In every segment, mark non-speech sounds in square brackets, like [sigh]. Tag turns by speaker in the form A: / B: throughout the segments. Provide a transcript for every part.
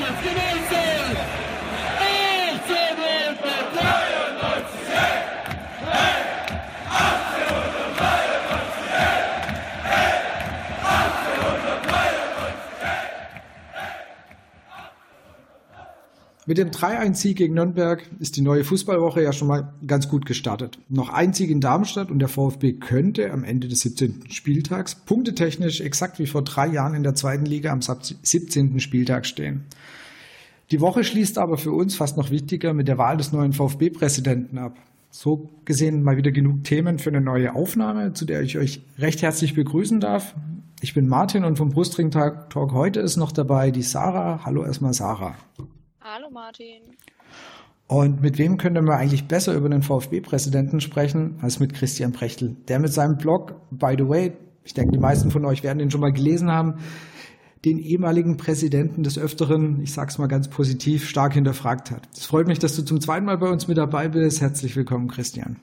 A: Let's get in, Mit dem 3-1-Sieg gegen Nürnberg ist die neue Fußballwoche ja schon mal ganz gut gestartet. Noch ein Sieg in Darmstadt und der VfB könnte am Ende des 17. Spieltags punktetechnisch exakt wie vor drei Jahren in der zweiten Liga am 17. Spieltag stehen. Die Woche schließt aber für uns fast noch wichtiger mit der Wahl des neuen VfB-Präsidenten ab. So gesehen mal wieder genug Themen für eine neue Aufnahme, zu der ich euch recht herzlich begrüßen darf. Ich bin Martin und vom Brustring Talk heute ist noch dabei die Sarah. Hallo erstmal Sarah.
B: Hallo Martin.
A: Und mit wem könnte man eigentlich besser über den VfB-Präsidenten sprechen als mit Christian Prechtel, der mit seinem Blog, by the way, ich denke, die meisten von euch werden den schon mal gelesen haben, den ehemaligen Präsidenten des Öfteren, ich sage es mal ganz positiv, stark hinterfragt hat. Es freut mich, dass du zum zweiten Mal bei uns mit dabei bist. Herzlich willkommen, Christian.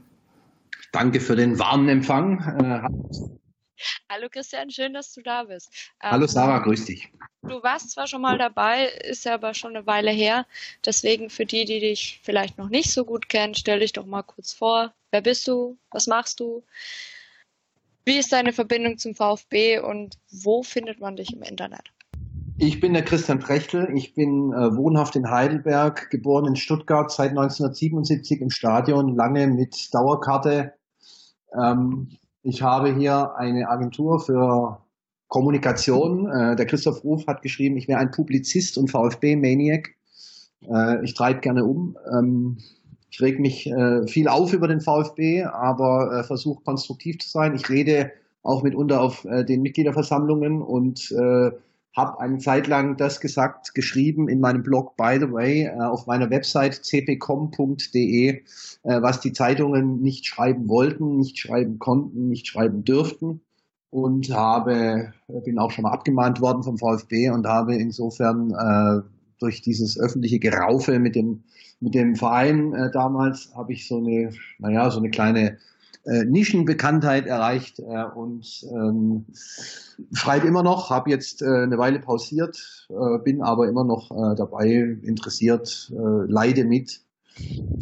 C: Danke für den warmen Empfang. [laughs]
B: Hallo Christian, schön, dass du da bist.
C: Hallo Sarah, grüß dich.
B: Du warst zwar schon mal dabei, ist ja aber schon eine Weile her. Deswegen für die, die dich vielleicht noch nicht so gut kennen, stell dich doch mal kurz vor. Wer bist du? Was machst du? Wie ist deine Verbindung zum VfB und wo findet man dich im Internet?
C: Ich bin der Christian Prechtel. Ich bin äh, wohnhaft in Heidelberg, geboren in Stuttgart, seit 1977 im Stadion, lange mit Dauerkarte. Ähm, ich habe hier eine Agentur für Kommunikation. Äh, der Christoph Ruf hat geschrieben, ich wäre ein Publizist und VfB-Maniac. Äh, ich treibe gerne um. Ähm, ich reg mich äh, viel auf über den VfB, aber äh, versuche konstruktiv zu sein. Ich rede auch mitunter auf äh, den Mitgliederversammlungen und äh, habe eine Zeit lang das gesagt, geschrieben in meinem Blog, by the way, äh, auf meiner Website cpcom.de, äh, was die Zeitungen nicht schreiben wollten, nicht schreiben konnten, nicht schreiben dürften. Und habe, bin auch schon mal abgemahnt worden vom VfB und habe insofern äh, durch dieses öffentliche Geraufe mit dem, mit dem Verein äh, damals habe ich so eine, naja, so eine kleine äh, Nischenbekanntheit erreicht äh, und ähm, schreibe immer noch, habe jetzt äh, eine Weile pausiert, äh, bin aber immer noch äh, dabei, interessiert, äh, leide mit.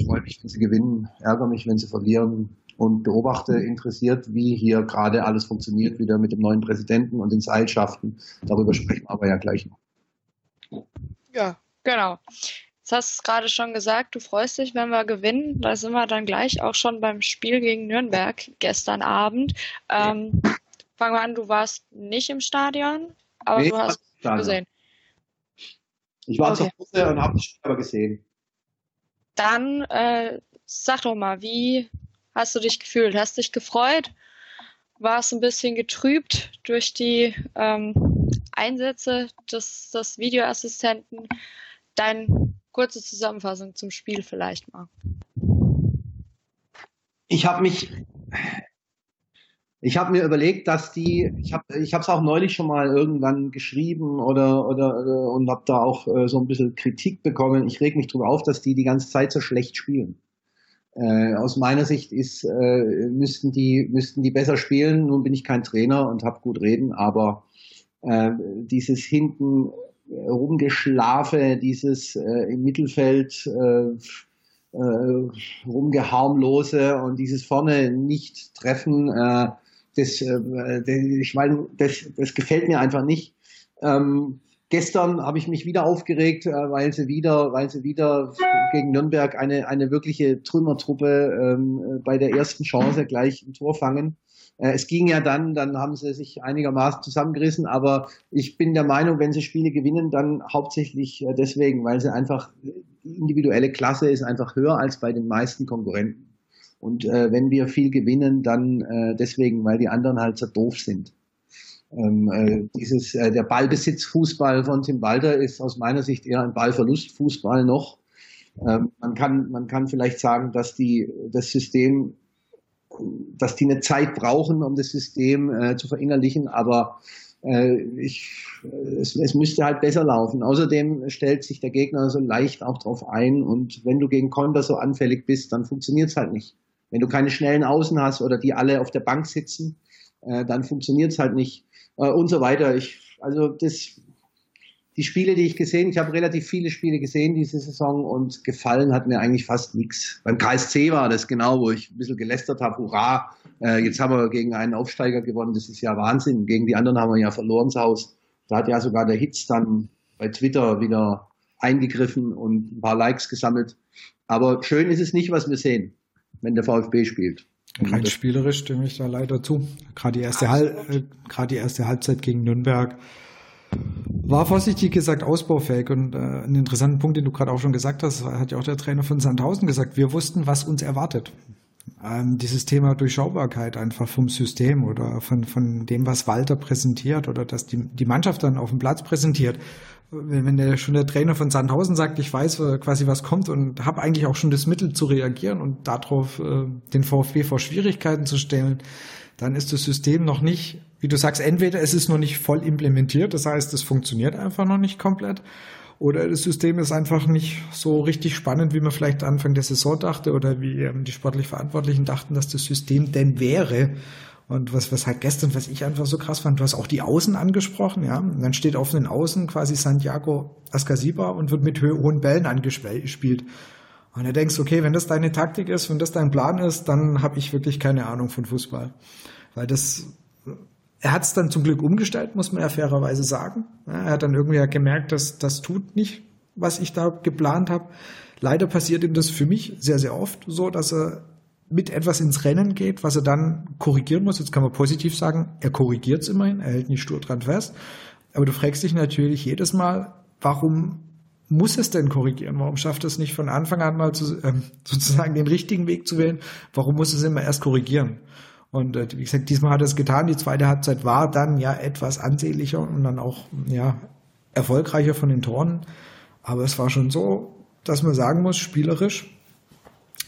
C: Freue mich, wenn sie gewinnen, ärgere mich, wenn sie verlieren, und beobachte interessiert, wie hier gerade alles funktioniert, wieder mit dem neuen Präsidenten und den Seilschaften. Darüber sprechen wir aber ja gleich noch.
B: Ja, genau. Jetzt hast du es gerade schon gesagt, du freust dich, wenn wir gewinnen. Da sind wir dann gleich auch schon beim Spiel gegen Nürnberg gestern Abend. Ähm, fangen wir an, du warst nicht im Stadion, aber nee, du hast gesehen.
C: Ich war okay. zu Hause und habe das Spiel aber gesehen.
B: Dann äh, sag doch mal, wie hast du dich gefühlt? Hast dich gefreut? War es ein bisschen getrübt durch die ähm, Einsätze des, des Videoassistenten? Deine kurze Zusammenfassung zum Spiel vielleicht mal.
C: Ich habe mich, ich habe mir überlegt, dass die, ich habe, ich es auch neulich schon mal irgendwann geschrieben oder oder, oder und habe da auch äh, so ein bisschen Kritik bekommen. Ich reg mich drüber auf, dass die die ganze Zeit so schlecht spielen. Äh, aus meiner Sicht ist, äh, müssten, die, müssten die besser spielen. Nun bin ich kein Trainer und habe gut reden, aber äh, dieses hinten rumgeschlafe, dieses äh, im Mittelfeld äh, äh, rumgeharmlose und dieses vorne nicht treffen, äh, das, äh, ich meine, das, das gefällt mir einfach nicht. Ähm, Gestern habe ich mich wieder aufgeregt, äh, weil sie wieder, weil sie wieder gegen Nürnberg eine, eine wirkliche Trümmertruppe ähm, bei der ersten Chance gleich ein Tor fangen. Äh, es ging ja dann, dann haben sie sich einigermaßen zusammengerissen, aber ich bin der Meinung, wenn sie Spiele gewinnen, dann hauptsächlich äh, deswegen, weil sie einfach, die individuelle Klasse ist einfach höher als bei den meisten Konkurrenten. Und äh, wenn wir viel gewinnen, dann äh, deswegen, weil die anderen halt so doof sind. Ähm, äh, dieses, äh, der Ballbesitzfußball von Tim Walter ist aus meiner Sicht eher ein Ballverlustfußball noch. Ähm, man kann, man kann vielleicht sagen, dass die, das System, dass die eine Zeit brauchen, um das System äh, zu verinnerlichen, aber äh, ich, es, es müsste halt besser laufen. Außerdem stellt sich der Gegner so leicht auch drauf ein und wenn du gegen Konter so anfällig bist, dann funktioniert es halt nicht. Wenn du keine schnellen Außen hast oder die alle auf der Bank sitzen, äh, dann funktioniert es halt nicht äh, und so weiter. Ich, also das, die Spiele, die ich gesehen, ich habe relativ viele Spiele gesehen diese Saison und gefallen hat mir eigentlich fast nichts. Beim KSC war das genau, wo ich ein bisschen gelästert habe, hurra, äh, jetzt haben wir gegen einen Aufsteiger gewonnen, das ist ja Wahnsinn. Gegen die anderen haben wir ja verloren zu Hause. Da hat ja sogar der Hitz dann bei Twitter wieder eingegriffen und ein paar Likes gesammelt. Aber schön ist es nicht, was wir sehen, wenn der VfB spielt.
A: Rein spielerisch stimme ich da leider zu. Gerade die erste, Hal äh, gerade die erste Halbzeit gegen Nürnberg war vorsichtig gesagt ausbaufähig und äh, einen interessanten Punkt, den du gerade auch schon gesagt hast, hat ja auch der Trainer von Sandhausen gesagt. Wir wussten, was uns erwartet. Ähm, dieses Thema Durchschaubarkeit einfach vom System oder von, von dem, was Walter präsentiert oder dass die, die Mannschaft dann auf dem Platz präsentiert. Wenn, wenn der, schon der Trainer von Sandhausen sagt, ich weiß äh, quasi, was kommt und habe eigentlich auch schon das Mittel zu reagieren und darauf äh, den VfB vor Schwierigkeiten zu stellen, dann ist das System noch nicht, wie du sagst, entweder es ist noch nicht voll implementiert, das heißt, es funktioniert einfach noch nicht komplett, oder das System ist einfach nicht so richtig spannend, wie man vielleicht Anfang der Saison dachte oder wie ähm, die sportlich Verantwortlichen dachten, dass das System denn wäre. Und was, was halt gestern, was ich einfach so krass fand, du hast auch die Außen angesprochen, ja. Und dann steht auf den Außen quasi Santiago Ascasiba und wird mit hohen Bällen angespielt. Und du denkst, okay, wenn das deine Taktik ist, wenn das dein Plan ist, dann habe ich wirklich keine Ahnung von Fußball. Weil das, er hat es dann zum Glück umgestellt, muss man ja fairerweise sagen. er hat dann irgendwie gemerkt, dass das tut nicht, was ich da geplant habe. Leider passiert ihm das für mich sehr, sehr oft so, dass er mit etwas ins Rennen geht, was er dann korrigieren muss. Jetzt kann man positiv sagen, er korrigiert es immerhin, er hält nicht stur dran fest. Aber du fragst dich natürlich jedes Mal, warum muss es denn korrigieren? Warum schafft es nicht von Anfang an mal zu, ähm, [laughs] sozusagen den richtigen Weg zu wählen? Warum muss es immer erst korrigieren? Und äh, wie gesagt, diesmal hat er es getan. Die zweite Halbzeit war dann ja etwas ansehnlicher und dann auch ja erfolgreicher von den Toren. Aber es war schon so, dass man sagen muss, spielerisch,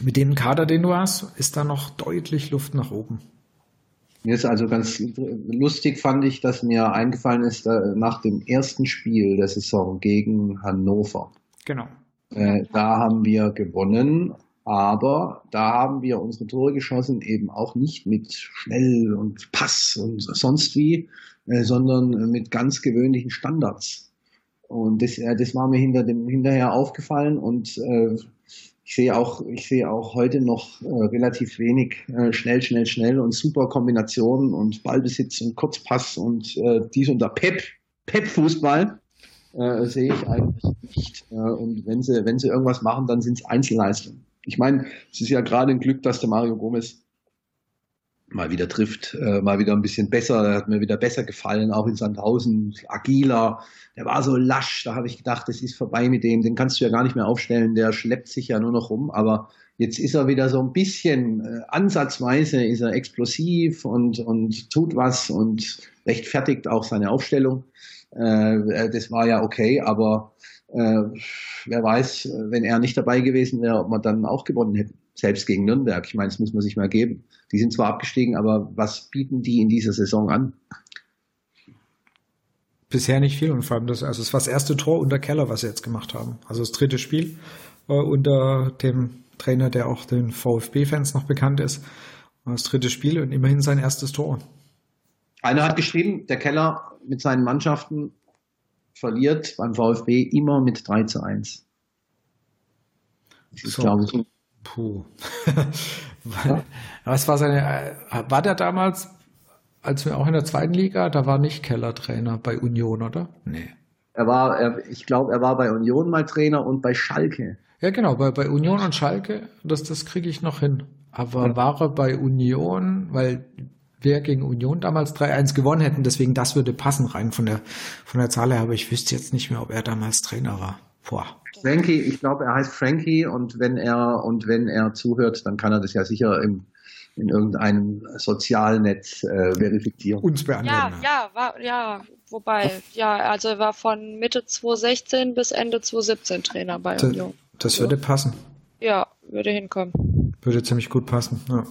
A: mit dem Kader, den du hast, ist da noch deutlich Luft nach oben.
C: Jetzt also ganz lustig fand ich, dass mir eingefallen ist, nach dem ersten Spiel der Saison gegen Hannover.
A: Genau.
C: Äh, da haben wir gewonnen, aber da haben wir unsere Tore geschossen, eben auch nicht mit schnell und Pass und sonst wie, äh, sondern mit ganz gewöhnlichen Standards. Und das, äh, das war mir hinter dem, hinterher aufgefallen und äh, ich sehe auch, ich sehe auch heute noch äh, relativ wenig äh, schnell, schnell, schnell und super Kombinationen und Ballbesitz und Kurzpass und äh, dies und da Pep, Pep-Fußball äh, sehe ich eigentlich nicht. Äh, und wenn sie, wenn sie irgendwas machen, dann sind es Einzelleistungen. Ich meine, es ist ja gerade ein Glück, dass der Mario Gomez mal wieder trifft, äh, mal wieder ein bisschen besser, der hat mir wieder besser gefallen, auch in Sandhausen, agiler, der war so lasch, da habe ich gedacht, es ist vorbei mit dem, den kannst du ja gar nicht mehr aufstellen, der schleppt sich ja nur noch rum, aber jetzt ist er wieder so ein bisschen, äh, ansatzweise ist er explosiv und, und tut was und rechtfertigt auch seine Aufstellung. Äh, das war ja okay, aber äh, wer weiß, wenn er nicht dabei gewesen wäre, ob wir dann auch gewonnen hätten selbst gegen Nürnberg. Ich meine, das muss man sich mal geben. Die sind zwar abgestiegen, aber was bieten die in dieser Saison an?
A: Bisher nicht viel und vor allem das, also es war das erste Tor unter Keller, was sie jetzt gemacht haben. Also das dritte Spiel äh, unter dem Trainer, der auch den VfB-Fans noch bekannt ist. Das dritte Spiel und immerhin sein erstes Tor.
C: Einer hat geschrieben, der Keller mit seinen Mannschaften verliert beim VfB immer mit 3 zu 1.
A: Das ist, so. glaube ich, Puh. [laughs] Was war seine, war der damals, als wir auch in der zweiten Liga, da war nicht Keller Trainer bei Union, oder?
C: Nee. Er war, er, ich glaube, er war bei Union mal Trainer und bei Schalke.
A: Ja, genau, bei, bei Union und Schalke, das, das kriege ich noch hin. Aber ja. war er bei Union, weil wir gegen Union damals 3-1 gewonnen hätten, deswegen das würde passen rein von der, von der Zahl her, aber ich wüsste jetzt nicht mehr, ob er damals Trainer war. Boah.
C: Frankie, ich glaube, er heißt Frankie und wenn er und wenn er zuhört, dann kann er das ja sicher im, in irgendeinem Sozialnetz äh, verifizieren.
B: Uns beantworten. Ja, ja, war, ja, wobei, ja, also er war von Mitte 2016 bis Ende 2017 Trainer bei Union.
A: Das würde passen.
B: Ja, würde hinkommen.
A: Würde ziemlich gut passen, ja.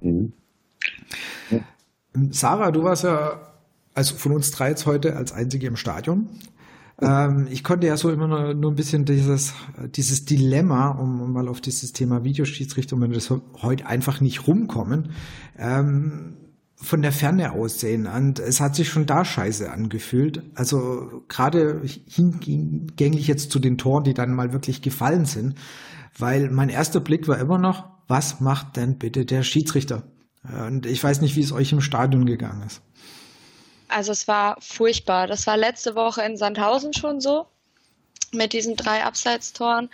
A: Mhm. ja. Sarah, du warst ja also von uns drei jetzt heute als einzige im Stadion. Ähm, ich konnte ja so immer nur, nur ein bisschen dieses, dieses Dilemma, um, mal auf dieses Thema Videoschiedsrichtung, wenn wir das heute einfach nicht rumkommen. Ähm, von der Ferne aussehen und es hat sich schon da scheiße angefühlt. Also gerade hingänglich jetzt zu den Toren, die dann mal wirklich gefallen sind, weil mein erster Blick war immer noch, was macht denn bitte der Schiedsrichter? Und ich weiß nicht, wie es euch im Stadion gegangen ist.
B: Also es war furchtbar. Das war letzte Woche in Sandhausen schon so mit diesen drei Abseitstoren.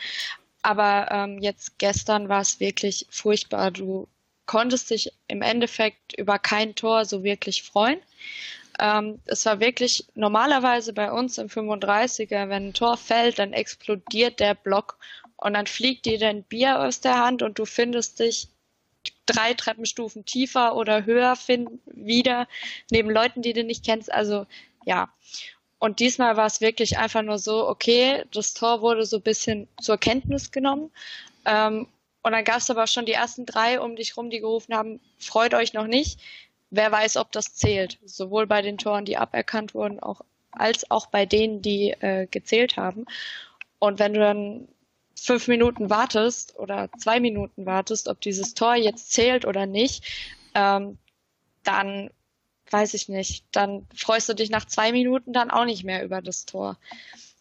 B: Aber ähm, jetzt gestern war es wirklich furchtbar. Du konntest dich im Endeffekt über kein Tor so wirklich freuen. Ähm, es war wirklich normalerweise bei uns im 35er, wenn ein Tor fällt, dann explodiert der Block und dann fliegt dir dein Bier aus der Hand und du findest dich drei Treppenstufen tiefer oder höher finden, wieder neben Leuten, die du nicht kennst. Also ja. Und diesmal war es wirklich einfach nur so, okay, das Tor wurde so ein bisschen zur Kenntnis genommen. Ähm, und dann gab es aber schon die ersten drei um dich rum, die gerufen haben, freut euch noch nicht. Wer weiß, ob das zählt. Sowohl bei den Toren, die aberkannt wurden, auch, als auch bei denen, die äh, gezählt haben. Und wenn du dann fünf Minuten wartest oder zwei Minuten wartest, ob dieses Tor jetzt zählt oder nicht, ähm, dann weiß ich nicht, dann freust du dich nach zwei Minuten dann auch nicht mehr über das Tor.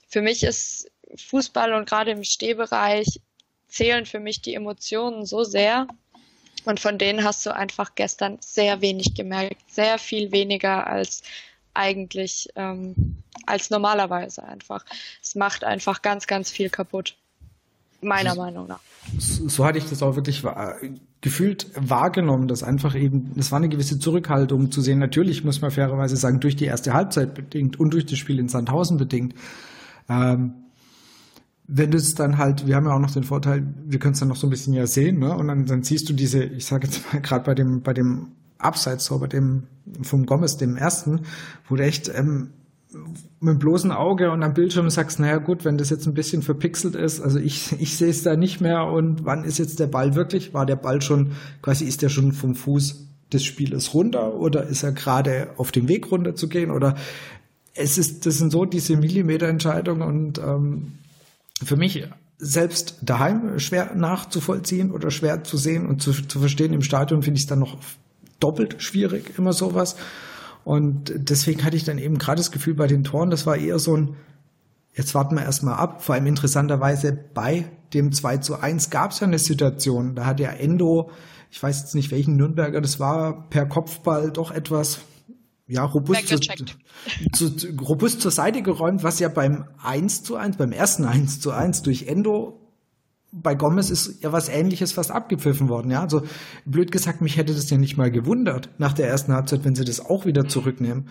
B: Für mich ist Fußball und gerade im Stehbereich zählen für mich die Emotionen so sehr. Und von denen hast du einfach gestern sehr wenig gemerkt, sehr viel weniger als eigentlich ähm, als normalerweise einfach. Es macht einfach ganz, ganz viel kaputt. Meiner Meinung nach.
A: So, so, hatte ich das auch wirklich gefühlt wahrgenommen, dass einfach eben, es war eine gewisse Zurückhaltung zu sehen. Natürlich muss man fairerweise sagen, durch die erste Halbzeit bedingt und durch das Spiel in Sandhausen bedingt. Ähm, wenn du es dann halt, wir haben ja auch noch den Vorteil, wir können es dann noch so ein bisschen ja sehen, ne? Und dann, dann siehst du diese, ich sage jetzt mal gerade bei dem, bei dem Abseits, so bei dem vom Gomez, dem ersten, wo du echt ähm, mit dem bloßen Auge und am Bildschirm sagst, naja gut, wenn das jetzt ein bisschen verpixelt ist, also ich, [laughs] ich sehe es da nicht mehr und wann ist jetzt der Ball wirklich? War der Ball schon, quasi ist der schon vom Fuß des Spielers runter oder ist er gerade auf dem Weg runter zu gehen oder es ist, das sind so diese Millimeterentscheidungen und ähm, für mich selbst daheim schwer nachzuvollziehen oder schwer zu sehen und zu, zu verstehen. Im Stadion finde ich es dann noch doppelt schwierig, immer sowas. Und deswegen hatte ich dann eben gerade das Gefühl bei den Toren, das war eher so ein, jetzt warten wir erstmal ab. Vor allem interessanterweise bei dem 2 zu 1 gab es ja eine Situation, da hat ja Endo, ich weiß jetzt nicht welchen Nürnberger das war, per Kopfball doch etwas ja, robust, zu, zu, robust zur Seite geräumt, was ja beim 1 zu 1, beim ersten 1 zu 1 durch Endo bei Gomez ist ja was ähnliches fast abgepfiffen worden, ja. Also blöd gesagt, mich hätte das ja nicht mal gewundert nach der ersten Halbzeit, wenn sie das auch wieder zurücknehmen.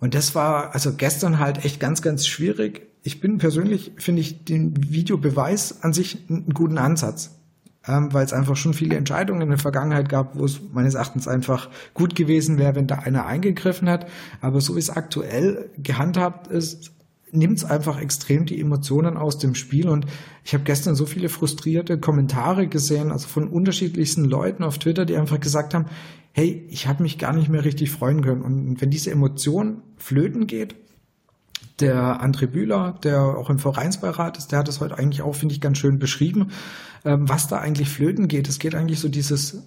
A: Und das war also gestern halt echt ganz, ganz schwierig. Ich bin persönlich, finde ich den Videobeweis an sich einen guten Ansatz ähm, weil es einfach schon viele Entscheidungen in der Vergangenheit gab, wo es meines Erachtens einfach gut gewesen wäre, wenn da einer eingegriffen hat. Aber so wie es aktuell gehandhabt ist, nimmt es einfach extrem die Emotionen aus dem Spiel. Und ich habe gestern so viele frustrierte Kommentare gesehen, also von unterschiedlichsten Leuten auf Twitter, die einfach gesagt haben, hey, ich habe mich gar nicht mehr richtig freuen können. Und wenn diese Emotion flöten geht, der André Bühler, der auch im Vereinsbeirat ist, der hat das heute eigentlich auch, finde ich, ganz schön beschrieben, ähm, was da eigentlich flöten geht. Es geht eigentlich so dieses,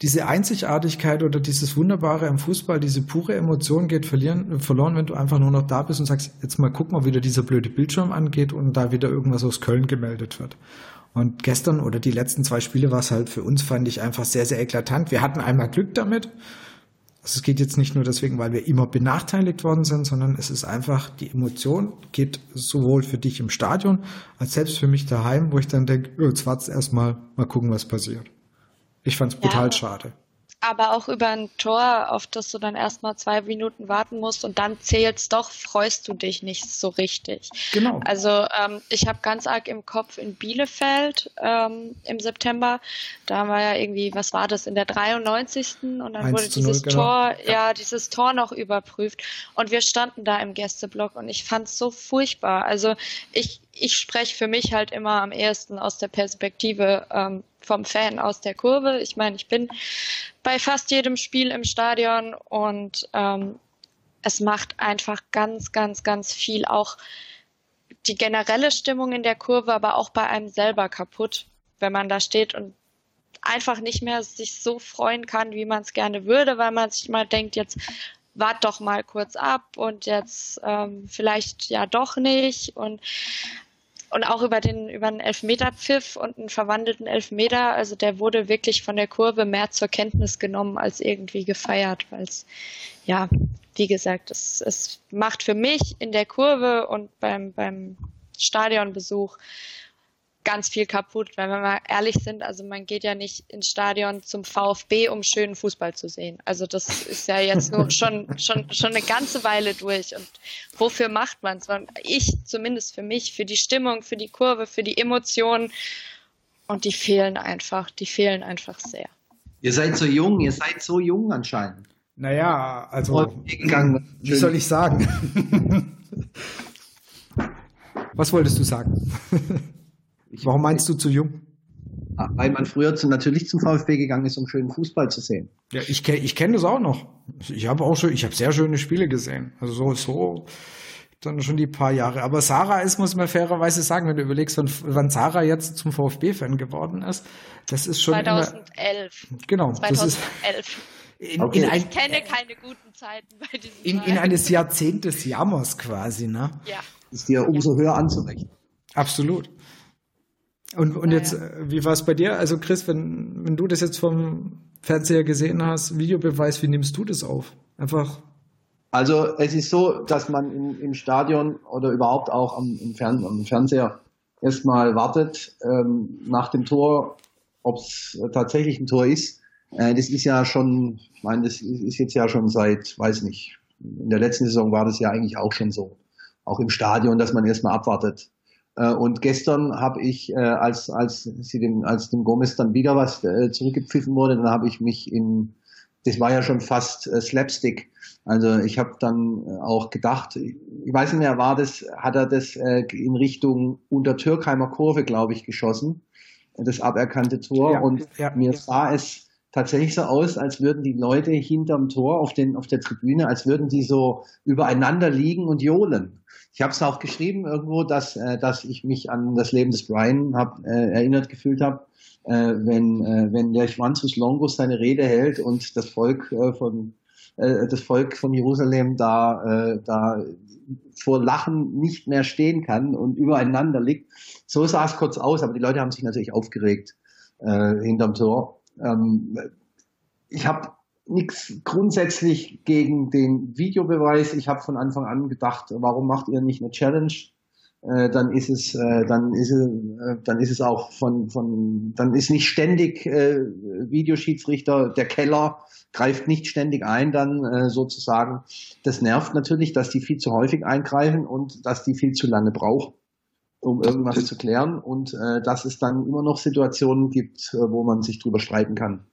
A: diese Einzigartigkeit oder dieses Wunderbare im Fußball, diese pure Emotion geht verlieren, verloren, wenn du einfach nur noch da bist und sagst, jetzt mal gucken, ob wieder dieser blöde Bildschirm angeht und da wieder irgendwas aus Köln gemeldet wird. Und gestern oder die letzten zwei Spiele war es halt für uns, fand ich einfach sehr, sehr eklatant. Wir hatten einmal Glück damit, also es geht jetzt nicht nur deswegen, weil wir immer benachteiligt worden sind, sondern es ist einfach, die Emotion geht sowohl für dich im Stadion als selbst für mich daheim, wo ich dann denke, oh, jetzt wart's erstmal, mal gucken, was passiert. Ich fand's brutal ja. schade
B: aber auch über ein Tor, auf das du dann erstmal zwei Minuten warten musst und dann zählt's doch, freust du dich nicht so richtig. Genau. Also ähm, ich habe ganz arg im Kopf in Bielefeld ähm, im September, da wir ja irgendwie, was war das, in der 93. und dann wurde dieses 0, genau. Tor, ja. ja. dieses Tor noch überprüft und wir standen da im Gästeblock und ich fand's so furchtbar. Also ich, ich spreche für mich halt immer am ehesten aus der Perspektive ähm, vom Fan aus der Kurve. Ich meine, ich bin bei fast jedem Spiel im Stadion und ähm, es macht einfach ganz, ganz, ganz viel auch die generelle Stimmung in der Kurve, aber auch bei einem selber kaputt, wenn man da steht und einfach nicht mehr sich so freuen kann, wie man es gerne würde, weil man sich mal denkt, jetzt wart doch mal kurz ab und jetzt ähm, vielleicht ja doch nicht und und auch über den über einen Elfmeterpfiff und einen verwandelten Elfmeter, also der wurde wirklich von der Kurve mehr zur Kenntnis genommen als irgendwie gefeiert, weil es ja, wie gesagt, es, es macht für mich in der Kurve und beim beim Stadionbesuch ganz viel kaputt, weil wenn wir ehrlich sind, also man geht ja nicht ins Stadion zum VfB, um schönen Fußball zu sehen. Also das ist ja jetzt nur [laughs] schon, schon, schon eine ganze Weile durch. Und wofür macht man es? Ich zumindest für mich, für die Stimmung, für die Kurve, für die Emotionen. Und die fehlen einfach, die fehlen einfach sehr.
C: Ihr seid so jung, ihr seid so jung anscheinend.
A: Naja, also, wie soll ich sagen? [laughs] Was wolltest du sagen? [laughs] Ich, Warum meinst du zu jung?
C: Ah, weil man früher zu, natürlich zum VfB gegangen ist, um schönen Fußball zu sehen.
A: Ja, ich kenne ich kenn das auch noch. Ich habe auch schon, ich habe sehr schöne Spiele gesehen. Also so, so dann schon die paar Jahre. Aber Sarah ist, muss man fairerweise sagen, wenn du überlegst, wann, wann Sarah jetzt zum VfB-Fan geworden ist, das ist schon
B: 2011.
A: Immer, genau.
B: 2011.
A: In, okay. in ein,
B: ich kenne keine guten Zeiten bei diesem
A: in, in eines Jahrzehntes Jammers quasi, ne?
B: Ja.
C: Ist dir umso ja. höher anzurechnen.
A: Absolut. Und, und jetzt. Äh, wie war es bei dir? Also Chris, wenn, wenn du das jetzt vom Fernseher gesehen hast, Videobeweis, wie nimmst du das auf? Einfach.
C: Also es ist so, dass man im, im Stadion oder überhaupt auch am, im Fern am Fernseher erstmal wartet ähm, nach dem Tor, ob es tatsächlich ein Tor ist. Äh, das ist ja schon, ich meine, das ist jetzt ja schon seit, weiß nicht, in der letzten Saison war das ja eigentlich auch schon so. Auch im Stadion, dass man erstmal abwartet. Äh, und gestern habe ich, äh, als, als, sie dem, als dem Gomez dann wieder was äh, zurückgepfiffen wurde, dann habe ich mich in, das war ja schon fast Slapstick. Also ich habe dann auch gedacht, ich weiß nicht mehr, war das, hat er das in Richtung unter Türkheimer Kurve, glaube ich, geschossen, das aberkannte Tor. Ja, und ja, mir ja. sah es tatsächlich so aus, als würden die Leute hinterm Tor auf, den, auf der Tribüne, als würden die so übereinander liegen und johlen. Ich habe es auch geschrieben irgendwo, dass, äh, dass ich mich an das Leben des Brian hab, äh, erinnert gefühlt habe, äh, wenn, äh, wenn der Schwanzus Longus seine Rede hält und das Volk äh, von äh, das Volk von Jerusalem da, äh, da vor Lachen nicht mehr stehen kann und übereinander liegt. So sah es kurz aus, aber die Leute haben sich natürlich aufgeregt äh, hinterm Tor. Ähm, ich habe nichts grundsätzlich gegen den Videobeweis. Ich habe von Anfang an gedacht, warum macht ihr nicht eine Challenge? Äh, dann ist es, äh, dann ist es, äh, dann ist es auch von, von, dann ist nicht ständig äh, Videoschiedsrichter der Keller greift nicht ständig ein, dann äh, sozusagen. Das nervt natürlich, dass die viel zu häufig eingreifen und dass die viel zu lange brauchen, um irgendwas zu klären und äh, dass es dann immer noch Situationen gibt, äh, wo man sich drüber streiten kann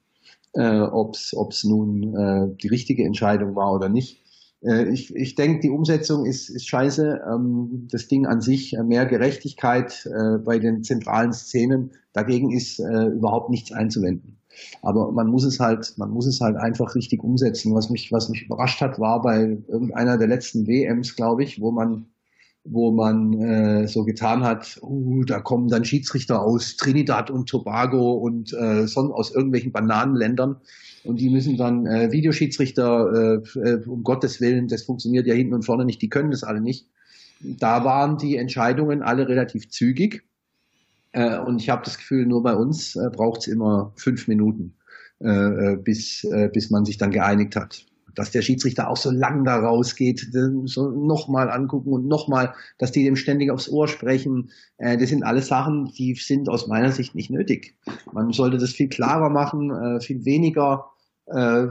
C: äh, ob es nun äh, die richtige Entscheidung war oder nicht. Äh, ich ich denke, die Umsetzung ist, ist scheiße. Ähm, das Ding an sich, äh, mehr Gerechtigkeit äh, bei den zentralen Szenen, dagegen ist äh, überhaupt nichts einzuwenden. Aber man muss es halt, man muss es halt einfach richtig umsetzen. Was mich, was mich überrascht hat, war bei irgendeiner der letzten WMs, glaube ich, wo man wo man äh, so getan hat, uh, da kommen dann Schiedsrichter aus Trinidad und Tobago und äh, son aus irgendwelchen Bananenländern. Und die müssen dann äh, Videoschiedsrichter, äh, äh, um Gottes Willen, das funktioniert ja hinten und vorne nicht, die können das alle nicht. Da waren die Entscheidungen alle relativ zügig. Äh, und ich habe das Gefühl, nur bei uns äh, braucht es immer fünf Minuten, äh, äh, bis, äh, bis man sich dann geeinigt hat dass der Schiedsrichter auch so lang da rausgeht, so nochmal angucken und nochmal, dass die dem ständig aufs Ohr sprechen. Äh, das sind alles Sachen, die sind aus meiner Sicht nicht nötig. Man sollte das viel klarer machen, äh, viel weniger äh,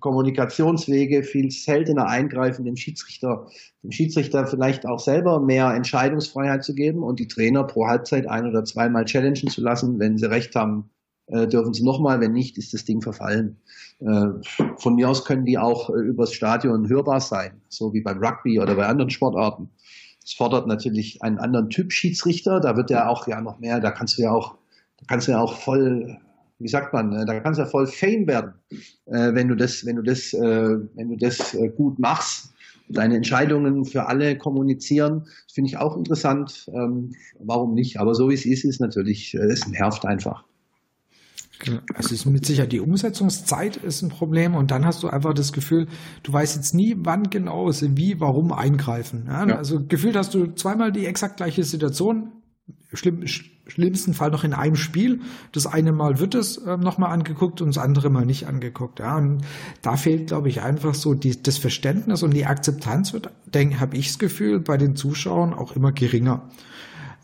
C: Kommunikationswege, viel seltener eingreifen, dem Schiedsrichter, dem Schiedsrichter vielleicht auch selber mehr Entscheidungsfreiheit zu geben und die Trainer pro Halbzeit ein oder zweimal challengen zu lassen, wenn sie recht haben, äh, dürfen sie nochmal, wenn nicht, ist das Ding verfallen. Äh, von mir aus können die auch äh, übers Stadion hörbar sein, so wie beim Rugby oder bei anderen Sportarten. Es fordert natürlich einen anderen Typ Schiedsrichter, da wird ja auch ja noch mehr, da kannst du ja auch, da kannst du ja auch voll, wie sagt man, äh, da kannst du ja voll Fame werden, äh, wenn du das, wenn du das, äh, wenn du das äh, gut machst deine Entscheidungen für alle kommunizieren. Finde ich auch interessant. Ähm, warum nicht? Aber so wie es ist, ist natürlich, es nervt einfach.
A: Also ist mit Sicherheit die Umsetzungszeit ist ein Problem und dann hast du einfach das Gefühl, du weißt jetzt nie, wann genau wie, warum eingreifen. Ja? Ja. Also gefühlt hast du zweimal die exakt gleiche Situation, schlimm, schlimmsten Fall noch in einem Spiel. Das eine Mal wird es äh, nochmal angeguckt und das andere Mal nicht angeguckt. Ja? Und da fehlt, glaube ich, einfach so die, das Verständnis und die Akzeptanz wird, denke, habe ich das Gefühl, bei den Zuschauern auch immer geringer.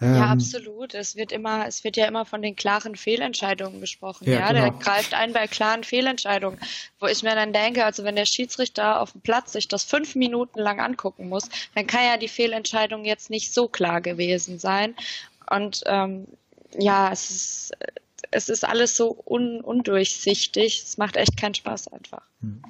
B: Ähm, ja, absolut. Es wird immer, es wird ja immer von den klaren Fehlentscheidungen gesprochen. Ja, ja? Genau. der greift ein bei klaren Fehlentscheidungen, wo ich mir dann denke, also wenn der Schiedsrichter auf dem Platz sich das fünf Minuten lang angucken muss, dann kann ja die Fehlentscheidung jetzt nicht so klar gewesen sein. Und ähm, ja, es ist, es ist alles so un undurchsichtig. Es macht echt keinen Spaß einfach. Hm.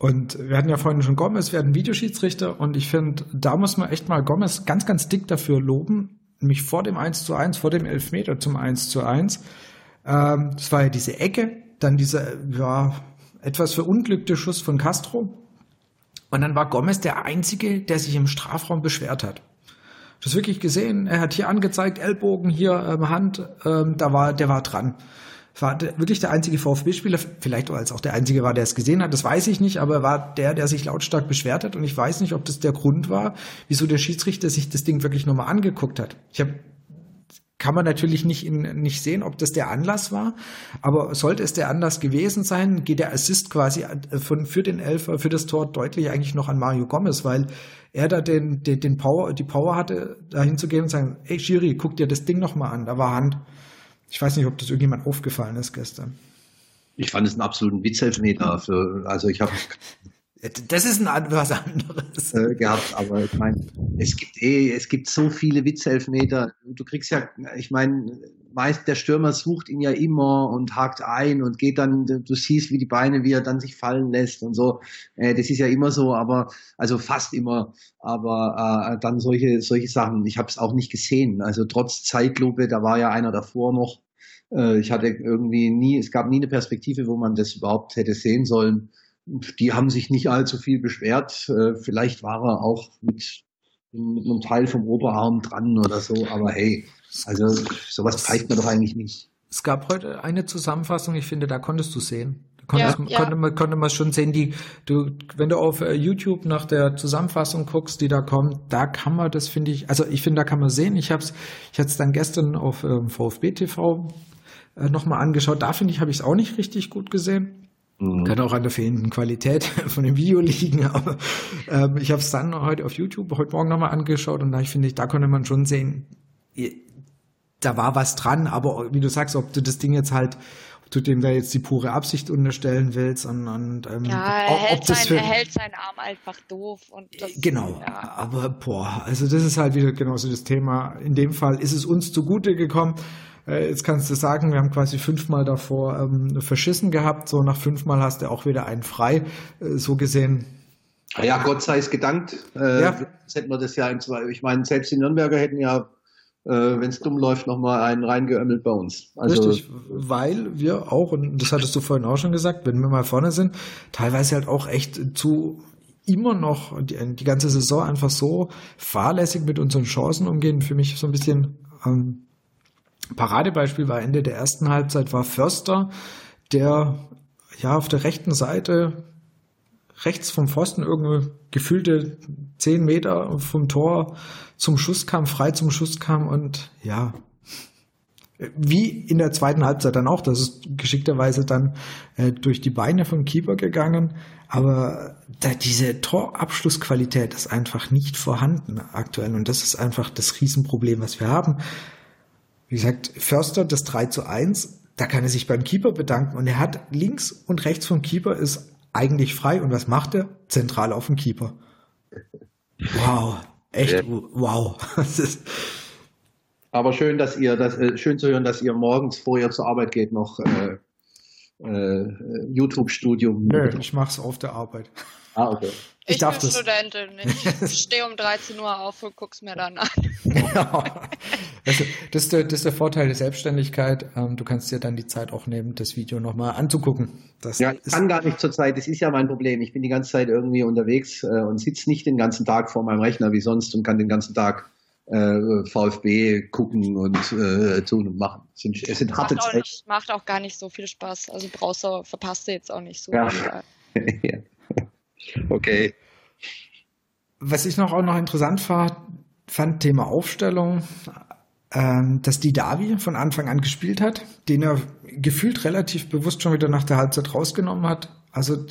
A: Und wir hatten ja vorhin schon Gomez, wir hatten Videoschiedsrichter und ich finde, da muss man echt mal Gomez ganz, ganz dick dafür loben, nämlich vor dem 1 zu 1, vor dem Elfmeter zum 1 zu 1. Ähm, das war ja diese Ecke, dann dieser, ja, etwas verunglückte Schuss von Castro. Und dann war Gomez der Einzige, der sich im Strafraum beschwert hat. Das wirklich gesehen. Er hat hier angezeigt, Ellbogen, hier ähm, Hand, ähm, da war, der war dran war wirklich der einzige VfB-Spieler, vielleicht als auch der einzige war, der es gesehen hat, das weiß ich nicht, aber er war der, der sich lautstark beschwert hat und ich weiß nicht, ob das der Grund war, wieso der Schiedsrichter sich das Ding wirklich nochmal angeguckt hat. Ich habe kann man natürlich nicht, in, nicht sehen, ob das der Anlass war, aber sollte es der Anlass gewesen sein, geht der Assist quasi von, für den Elfer, für das Tor deutlich eigentlich noch an Mario Gomez, weil er da den, den, den Power, die Power hatte, da hinzugehen und sagen, ey Schiri, guck dir das Ding nochmal an, da war Hand. Ich weiß nicht, ob das irgendjemand aufgefallen ist gestern.
C: Ich fand es einen absoluten Witzelfmeter. Für, also ich habe
A: das ist ein was anderes.
C: Äh, gehabt, aber ich meine, es gibt eh, es gibt so viele Witzelfmeter. Du kriegst ja, ich meine, meist der Stürmer sucht ihn ja immer und hakt ein und geht dann, du siehst, wie die Beine, wie er dann sich fallen lässt und so. Äh, das ist ja immer so, aber also fast immer. Aber äh, dann solche solche Sachen. Ich habe es auch nicht gesehen. Also trotz Zeitlupe, da war ja einer davor noch. Äh, ich hatte irgendwie nie, es gab nie eine Perspektive, wo man das überhaupt hätte sehen sollen die haben sich nicht allzu viel beschwert. Äh, vielleicht war er auch mit, mit einem Teil vom Oberarm dran oder so, aber hey, also sowas zeigt man doch eigentlich nicht.
A: Es gab heute eine Zusammenfassung, ich finde, da konntest du sehen. Da konntest, ja, ja. Konnte, man, konnte man schon sehen, die, du, wenn du auf äh, YouTube nach der Zusammenfassung guckst, die da kommt, da kann man das, finde ich, also ich finde, da kann man sehen. Ich hab's, ich hatte es dann gestern auf ähm, VfB TV äh, nochmal angeschaut. Da finde ich, habe ich es auch nicht richtig gut gesehen. Mhm. Kann auch an der fehlenden Qualität [laughs] von dem Video liegen, aber ähm, ich habe es dann heute auf YouTube heute Morgen nochmal angeschaut und da finde ich, da konnte man schon sehen, da war was dran, aber wie du sagst, ob du das Ding jetzt halt, ob du dem da jetzt die pure Absicht unterstellen willst und, und
B: ähm, ja, er, ob, hält ob das sein, er hält seinen Arm einfach doof und
A: das, genau, ja. aber boah, also das ist halt wieder genauso das Thema. In dem Fall ist es uns zugute gekommen äh, jetzt kannst du sagen, wir haben quasi fünfmal davor ähm, verschissen gehabt, so nach fünfmal hast du auch wieder einen frei. Äh, so gesehen.
C: Ja, Gott sei es gedankt. Äh, ja. Jetzt hätten wir das ja im zwei. Ich meine, selbst die Nürnberger hätten ja, äh, wenn es dumm läuft, nochmal einen reingeömmelt bei uns.
A: Also, Richtig, weil wir auch, und das hattest du vorhin auch schon gesagt, wenn wir mal vorne sind, teilweise halt auch echt zu immer noch die, die ganze Saison einfach so fahrlässig mit unseren Chancen umgehen. Für mich so ein bisschen ähm, Paradebeispiel war Ende der ersten Halbzeit war Förster, der ja auf der rechten Seite rechts vom Pfosten irgendwie gefühlte zehn Meter vom Tor zum Schuss kam, frei zum Schuss kam und ja, wie in der zweiten Halbzeit dann auch, das ist geschickterweise dann äh, durch die Beine vom Keeper gegangen, aber da diese Torabschlussqualität ist einfach nicht vorhanden aktuell. Und das ist einfach das Riesenproblem, was wir haben. Wie gesagt, Förster das 3 zu 1, da kann er sich beim Keeper bedanken. Und er hat links und rechts vom Keeper ist eigentlich frei und was macht er? Zentral auf dem Keeper. Wow, echt ja. wow. [laughs]
C: Aber schön, dass ihr das äh, schön zu hören, dass ihr morgens vorher zur Arbeit geht noch äh, äh, YouTube-Studium.
A: Nö, ich mach's auf der Arbeit.
B: Ah, okay. Ich, ich bin das. Studentin. Ich [laughs] stehe um 13 Uhr auf und guck's mir dann an.
A: ja. Also, das, ist der, das ist der Vorteil der Selbstständigkeit. Ähm, du kannst dir dann die Zeit auch nehmen, das Video nochmal anzugucken.
C: Das ja, ich kann gar nicht zur Zeit. Das ist ja mein Problem. Ich bin die ganze Zeit irgendwie unterwegs äh, und sitze nicht den ganzen Tag vor meinem Rechner wie sonst und kann den ganzen Tag äh, VfB gucken und äh, tun und machen. Es sind, es sind harte
B: macht auch,
C: Zeiten.
B: nicht, macht auch gar nicht so viel Spaß. Also brauchst du, verpasst du jetzt auch nicht so.
C: Ja.
B: viel. [laughs]
C: Ja. Okay.
A: Was ich noch auch noch interessant war, fand Thema Aufstellung, ähm, dass die Davi von Anfang an gespielt hat, den er gefühlt relativ bewusst schon wieder nach der Halbzeit rausgenommen hat. Also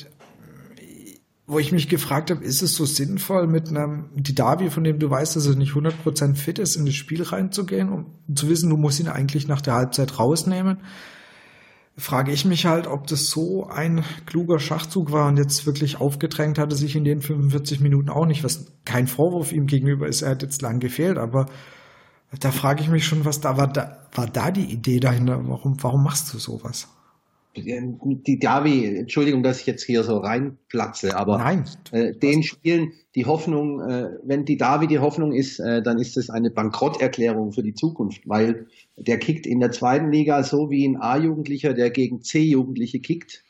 A: wo ich mich gefragt habe, ist es so sinnvoll, mit einem Didavi, von dem du weißt, dass er nicht 100% fit ist, in das Spiel reinzugehen, um zu wissen, du musst ihn eigentlich nach der Halbzeit rausnehmen? Frage ich mich halt, ob das so ein kluger Schachzug war und jetzt wirklich aufgedrängt hatte sich in den 45 Minuten auch nicht, was kein Vorwurf ihm gegenüber ist, er hat jetzt lang gefehlt, aber da frage ich mich schon, was da war, da war da die Idee dahinter? Warum, warum machst du sowas?
C: Die Davi, Entschuldigung, dass ich jetzt hier so reinplatze, aber
A: Nein.
C: äh, den Spielen die Hoffnung, äh, wenn die Davi die Hoffnung ist, äh, dann ist das eine Bankrotterklärung für die Zukunft, weil der kickt in der zweiten Liga so wie ein A-Jugendlicher, der gegen C-Jugendliche kickt.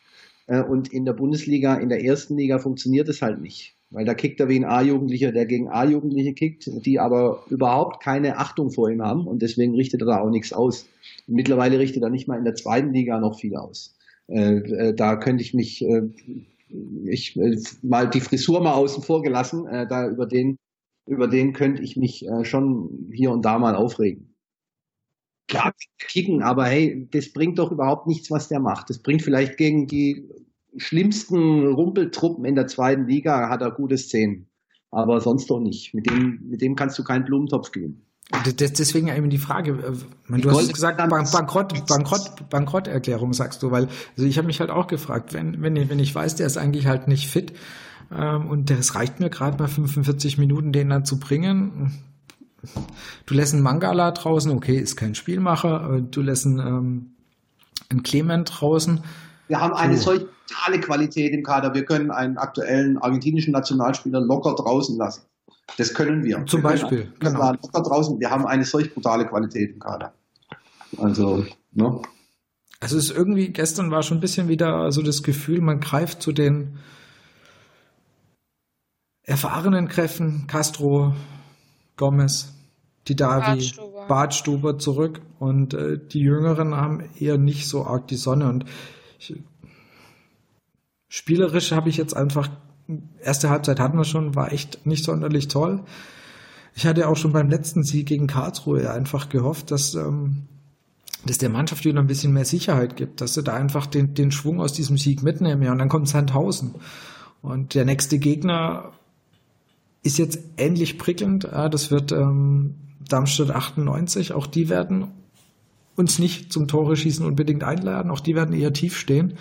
C: Äh, und in der Bundesliga, in der ersten Liga funktioniert es halt nicht. Weil da kickt er wie ein A-Jugendlicher, der gegen A-Jugendliche kickt, die aber überhaupt keine Achtung vor ihm haben und deswegen richtet er da auch nichts aus. Mittlerweile richtet er nicht mal in der zweiten Liga noch viel aus. Äh, äh, da könnte ich mich, äh, ich äh, mal die Frisur mal außen vor gelassen, äh, da über den, über den könnte ich mich äh, schon hier und da mal aufregen. Klar, kicken, aber hey, das bringt doch überhaupt nichts, was der macht. Das bringt vielleicht gegen die schlimmsten Rumpeltruppen in der zweiten Liga hat er gute Szenen. Aber sonst doch nicht. Mit dem, mit dem kannst du keinen Blumentopf geben.
A: Deswegen eben die Frage, äh, du hast gesagt, Bank, Bankrott, Bankrott, Bankrotterklärung sagst du, weil also ich habe mich halt auch gefragt, wenn, wenn, ich, wenn ich weiß, der ist eigentlich halt nicht fit ähm, und es reicht mir gerade mal 45 Minuten, den dann zu bringen. Du lässt einen Mangala draußen, okay, ist kein Spielmacher, du lässt einen, ähm, einen Clement draußen.
C: Wir haben eine
A: So.
C: solch totale Qualität im Kader. Wir können einen aktuellen argentinischen Nationalspieler locker draußen lassen. Das können wir.
A: Zum
C: wir
A: Beispiel, genau.
C: Locker draußen. Wir haben eine solch brutale Qualität im Kader. Also, ne?
A: Also es ist irgendwie, gestern war schon ein bisschen wieder so das Gefühl, man greift zu den erfahrenen Kräften, Castro, Gomez, Didavi,
B: Bartstuber.
A: Bartstuber zurück und äh, die Jüngeren haben eher nicht so arg die Sonne und ich, spielerisch habe ich jetzt einfach, erste Halbzeit hatten wir schon, war echt nicht sonderlich toll. Ich hatte auch schon beim letzten Sieg gegen Karlsruhe einfach gehofft, dass ähm, dass der Mannschaft wieder ein bisschen mehr Sicherheit gibt, dass sie da einfach den, den Schwung aus diesem Sieg mitnehmen. Ja, und dann kommt Sandhausen. Und der nächste Gegner ist jetzt ähnlich prickelnd. Ja, das wird ähm, Darmstadt 98. Auch die werden uns nicht zum Tore schießen unbedingt einladen. Auch die werden eher tief stehen.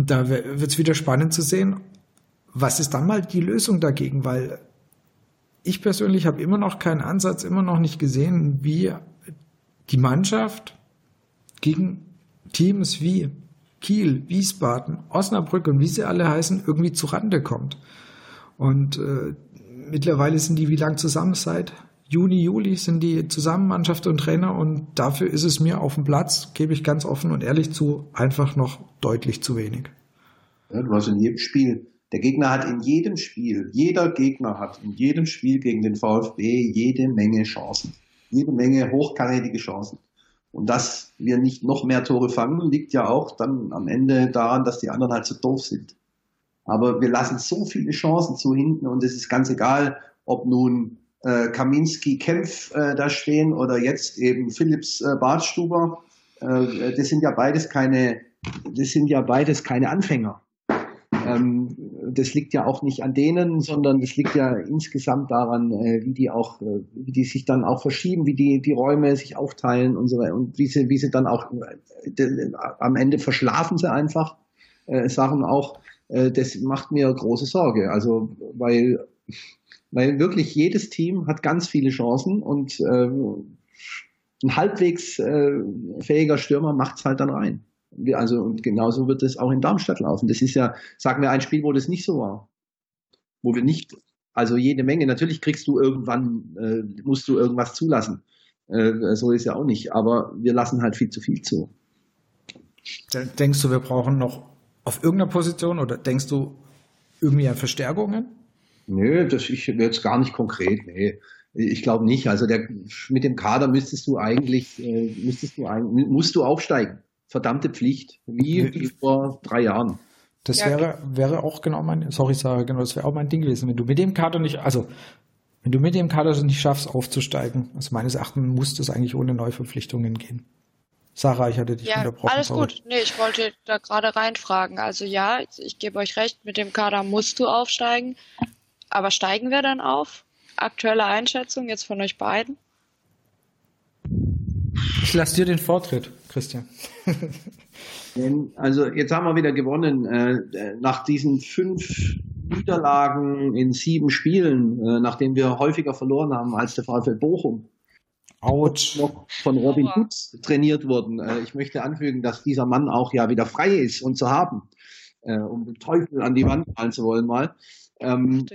A: Und da wird es wieder spannend zu sehen, was ist dann mal die Lösung dagegen, weil ich persönlich habe immer noch keinen Ansatz, immer noch nicht gesehen, wie die Mannschaft gegen Teams wie Kiel, Wiesbaden, Osnabrück und wie sie alle heißen, irgendwie zurande kommt. Und äh, mittlerweile sind die wie lang zusammen? Seit Juni, Juli sind die zusammen Mannschaft und Trainer und dafür ist es mir auf dem Platz, gebe ich ganz offen und ehrlich zu, einfach noch deutlich zu wenig.
C: Ja, du hast in jedem Spiel, der Gegner hat in jedem Spiel, jeder Gegner hat in jedem Spiel gegen den VfB jede Menge Chancen. Jede Menge hochkarätige Chancen. Und dass wir nicht noch mehr Tore fangen, liegt ja auch dann am Ende daran, dass die anderen halt so doof sind. Aber wir lassen so viele Chancen zu hinten und es ist ganz egal, ob nun äh, Kaminski, Kempf äh, da stehen oder jetzt eben Philips äh, Bartstuber. Äh, das sind ja beides keine, das sind ja beides keine Anfänger. Ähm, das liegt ja auch nicht an denen, sondern das liegt ja insgesamt daran, äh, wie die auch, äh, wie die sich dann auch verschieben, wie die die Räume sich aufteilen und so weiter und wie sie wie sie dann auch äh, de- am Ende verschlafen sie einfach äh, Sachen auch. Äh, das macht mir große Sorge. Also weil weil wirklich jedes Team hat ganz viele Chancen und äh, ein halbwegs äh, fähiger Stürmer macht's halt dann rein. Also und genauso wird es auch in Darmstadt laufen. Das ist ja, sagen wir, ein Spiel, wo das nicht so war, wo wir nicht, also jede Menge. Natürlich kriegst du irgendwann, äh, musst du irgendwas zulassen. Äh, so ist ja auch nicht. Aber wir lassen halt viel zu viel zu.
A: Denkst du, wir brauchen noch auf irgendeiner Position oder denkst du irgendwie an Verstärkungen?
C: Nö, das ich jetzt gar nicht konkret. Nee. Ich glaube nicht. Also der, mit dem Kader müsstest du eigentlich, äh, müsstest du eigentlich, musst du aufsteigen. Verdammte Pflicht. Wie, wie vor drei Jahren.
A: Das ja, wäre, wäre auch genau mein, sorry, Sarah, genau, das wäre auch mein Ding gewesen. Wenn du mit dem Kader nicht, also, wenn du mit dem Kader nicht schaffst, aufzusteigen, also meines Erachtens muss das eigentlich ohne Neuverpflichtungen gehen. Sarah, ich hatte dich
B: ja,
A: unterbrochen.
B: Alles sorry. gut. Nee, ich wollte da gerade reinfragen. Also ja, ich gebe euch recht, mit dem Kader musst du aufsteigen. Aber steigen wir dann auf? Aktuelle Einschätzung jetzt von euch beiden?
A: Ich lasse dir den Vortritt, Christian.
C: also jetzt haben wir wieder gewonnen. Äh, nach diesen fünf Niederlagen in sieben Spielen, äh, nachdem wir häufiger verloren haben als der VfL Bochum. Autsch. Noch von Robin Hood trainiert wurden. Äh, ich möchte anfügen, dass dieser Mann auch ja wieder frei ist und zu haben, um den Teufel an die Wand malen zu wollen mal. Ähm,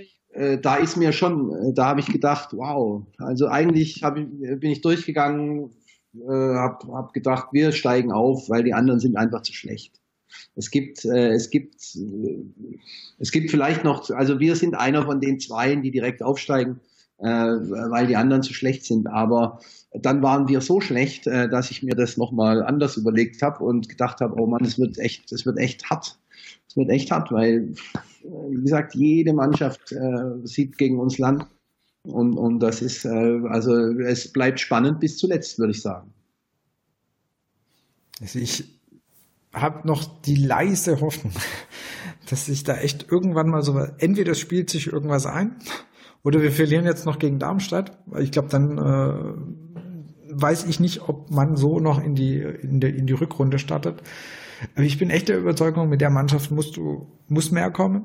C: da ist mir schon, da habe ich gedacht, wow, also eigentlich hab bin ich durchgegangen, äh, habe hab gedacht, wir steigen auf, weil die anderen sind einfach zu schlecht. Es gibt, äh, es gibt, äh, es gibt vielleicht noch, also wir sind einer von den Zweien, die direkt aufsteigen, äh, weil die anderen zu schlecht sind. Aber dann waren wir so schlecht, äh, dass ich mir das nochmal anders überlegt habe und gedacht habe, oh Mann, es wird echt, es wird echt hart. Wird echt hart, weil, wie gesagt, jede Mannschaft äh, sieht gegen uns Land. Und, und das ist, äh, also es bleibt spannend bis zuletzt, würde ich sagen.
A: Also ich habe noch die leise Hoffnung, [laughs] dass sich da echt irgendwann mal so, entweder spielt sich irgendwas ein oder wir verlieren jetzt noch gegen Darmstadt, ich glaube, dann äh, weiß ich nicht, ob man so noch in die, in, die, in die Rückrunde startet. Aber ich bin echt der Überzeugung, mit der Mannschaft musst du, muss mehr kommen.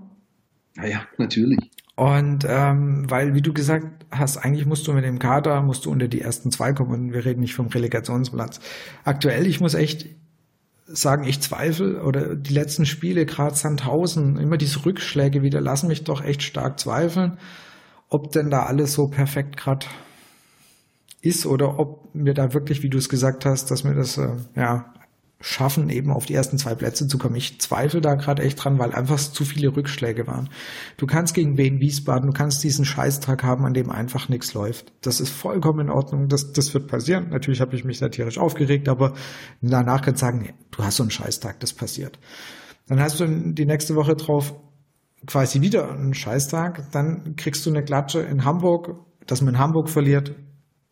C: Naja, natürlich.
A: Und ähm, weil, wie du gesagt hast, eigentlich musst du mit dem Kader, musst du unter die ersten zwei kommen und wir reden nicht vom Relegationsplatz. Aktuell, ich muss echt sagen, ich zweifle oder die letzten Spiele, gerade Sandhausen, immer diese Rückschläge wieder, lassen mich doch echt stark zweifeln, ob denn da alles so perfekt gerade ist oder ob wir da wirklich, wie du es gesagt hast, dass wir das äh, ja schaffen, eben auf die ersten zwei Plätze zu kommen. Ich zweifle da gerade echt dran, weil einfach zu viele Rückschläge waren. Du kannst gegen Wien Wiesbaden, du kannst diesen Scheißtag haben, an dem einfach nichts läuft. Das ist vollkommen in Ordnung, das, das wird passieren. Natürlich habe ich mich satirisch aufgeregt, aber danach kannst du sagen, du hast so einen Scheißtag, das passiert. Dann hast du die nächste Woche drauf quasi wieder einen Scheißtag, dann kriegst du eine Klatsche in Hamburg, dass man in Hamburg verliert.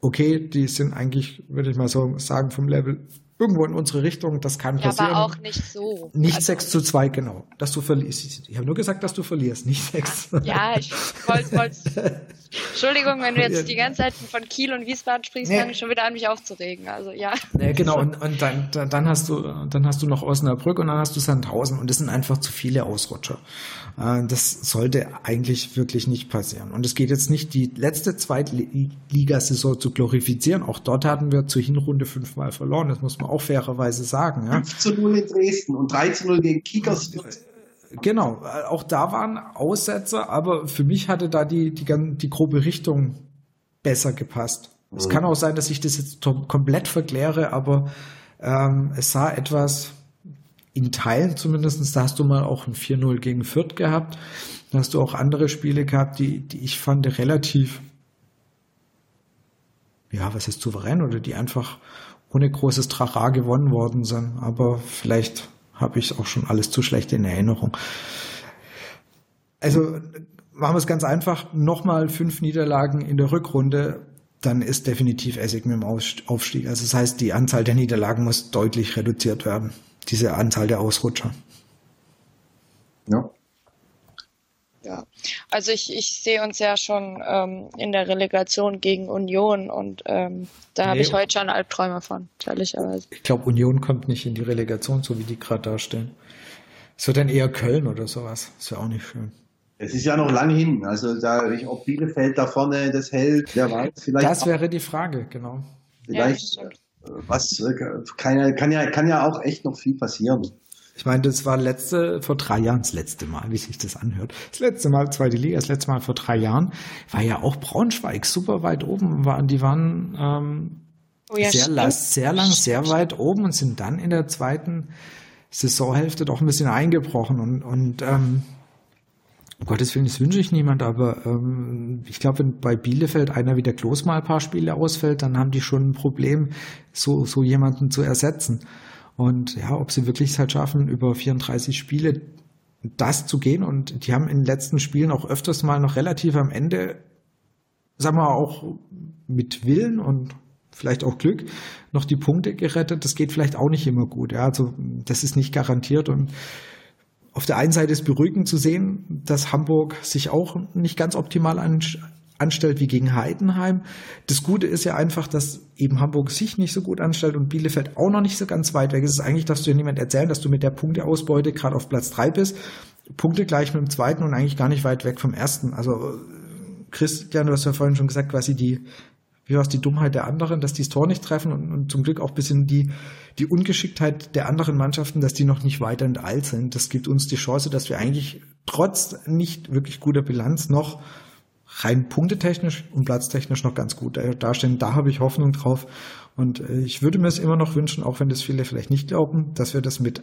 A: Okay, die sind eigentlich, würde ich mal so sagen, vom Level irgendwo in unsere Richtung, das kann ja, passieren.
B: aber auch nicht so.
A: Nicht also, 6 zu 2, genau. Dass du verlierst. Ich habe nur gesagt, dass du verlierst, nicht 6.
B: Ja, ich wollte, wollte [laughs] Entschuldigung, wenn du jetzt die ganze Zeit von Kiel und Wiesbaden sprichst, nee. fange ich schon wieder an, mich aufzuregen. Also ja.
A: Nee, genau, und, und dann, dann hast du, dann hast du noch Osnabrück und dann hast du Sandhausen und das sind einfach zu viele Ausrutscher. Äh, das sollte eigentlich wirklich nicht passieren. Und es geht jetzt nicht, die letzte Zweitligasaison zu glorifizieren. Auch dort hatten wir zur Hinrunde fünfmal verloren. Das muss man auch fairerweise sagen. Ja.
C: 5 zu 0 in Dresden und 3 zu 0 gegen Kickers.
A: Genau, auch da waren Aussätze, aber für mich hatte da die, die, die grobe Richtung besser gepasst. Mhm. Es kann auch sein, dass ich das jetzt komplett verkläre, aber ähm, es sah etwas in Teilen zumindest, da hast du mal auch ein 4-0 gegen Fürth gehabt. Da hast du auch andere Spiele gehabt, die, die ich fand relativ, ja, was ist souverän oder die einfach ohne großes Trara gewonnen worden sind. Aber vielleicht habe ich auch schon alles zu schlecht in Erinnerung. Also machen wir es ganz einfach. Nochmal fünf Niederlagen in der Rückrunde, dann ist definitiv Essig mit dem Aufstieg. Also das heißt, die Anzahl der Niederlagen muss deutlich reduziert werden. Diese Anzahl der Ausrutscher.
C: Ja.
B: Ja, also ich, ich sehe uns ja schon ähm, in der Relegation gegen Union und ähm, da nee, habe ich heute schon Albträume von, ehrlicherweise.
A: Ich glaube, Union kommt nicht in die Relegation, so wie die gerade darstellen. Es wird dann eher Köln oder sowas. Ist ja auch nicht schön.
C: Es ist ja noch lang hin. Also da, ob Bielefeld da vorne das hält, wer weiß.
A: Vielleicht das wäre die Frage, genau.
C: Vielleicht ja, was äh, kann ja, kann ja, kann ja auch echt noch viel passieren.
A: Ich meine, das war letzte, vor drei Jahren das letzte Mal, wie sich das anhört. Das letzte Mal, zweite Liga, das letzte Mal vor drei Jahren, war ja auch Braunschweig super weit oben. Waren, die waren ähm, oh ja, sehr, la sehr lang, sehr weit oben und sind dann in der zweiten Saisonhälfte doch ein bisschen eingebrochen. Und, und ähm, um Gottes Willen, das wünsche ich niemand, aber ähm, ich glaube, wenn bei Bielefeld einer wie der Klos mal ein paar Spiele ausfällt, dann haben die schon ein Problem, so, so jemanden zu ersetzen. Und ja, ob sie wirklich es halt schaffen, über 34 Spiele das zu gehen. Und die haben in den letzten Spielen auch öfters mal noch relativ am Ende, sagen wir auch mit Willen und vielleicht auch Glück, noch die Punkte gerettet. Das geht vielleicht auch nicht immer gut. Ja, also das ist nicht garantiert und auf der einen Seite ist beruhigend zu sehen, dass Hamburg sich auch nicht ganz optimal anstellt wie gegen Heidenheim. Das Gute ist ja einfach, dass eben Hamburg sich nicht so gut anstellt und Bielefeld auch noch nicht so ganz weit weg. Es ist eigentlich, dass du dir niemand erzählen, dass du mit der Punkteausbeute gerade auf Platz drei bist. Punkte gleich mit dem zweiten und eigentlich gar nicht weit weg vom ersten. Also Christian, du hast ja vorhin schon gesagt, quasi die wie war es die Dummheit der anderen, dass die das Tor nicht treffen und, und zum Glück auch ein bisschen die, die Ungeschicktheit der anderen Mannschaften, dass die noch nicht weiter enteilt sind. Das gibt uns die Chance, dass wir eigentlich trotz nicht wirklich guter Bilanz noch rein punktetechnisch und platztechnisch noch ganz gut dastehen. Da habe ich Hoffnung drauf. Und äh, ich würde mir es immer noch wünschen, auch wenn das viele vielleicht nicht glauben, dass wir das mit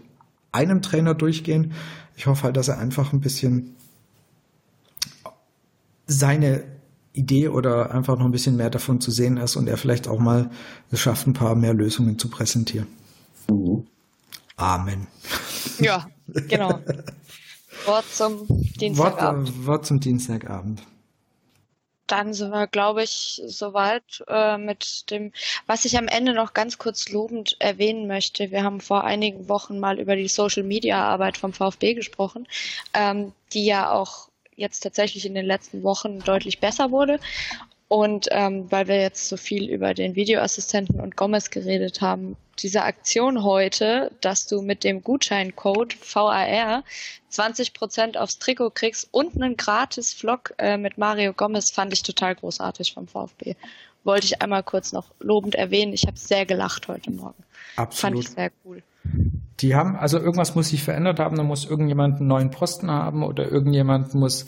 A: einem Trainer durchgehen. Ich hoffe halt, dass er einfach ein bisschen seine Idee oder einfach noch ein bisschen mehr davon zu sehen ist und er vielleicht auch mal es schafft, ein paar mehr Lösungen zu präsentieren. Mhm. Amen.
B: Ja, genau. Wort zum Dienstagabend.
A: Wort, Wort zum Dienstagabend.
B: Dann sind wir, glaube ich, soweit äh, mit dem, was ich am Ende noch ganz kurz lobend erwähnen möchte. Wir haben vor einigen Wochen mal über die Social Media Arbeit vom VfB gesprochen, ähm, die ja auch jetzt tatsächlich in den letzten Wochen deutlich besser wurde. Und ähm, weil wir jetzt so viel über den Videoassistenten und Gomez geredet haben, diese Aktion heute, dass du mit dem Gutscheincode VAR 20% aufs Trikot kriegst und einen gratis Vlog äh, mit Mario Gomez, fand ich total großartig vom VfB. Wollte ich einmal kurz noch lobend erwähnen. Ich habe sehr gelacht heute Morgen.
A: Absolut.
B: Fand ich sehr cool.
A: Die haben, also irgendwas muss sich verändert haben, da muss irgendjemand einen neuen Posten haben oder irgendjemand muss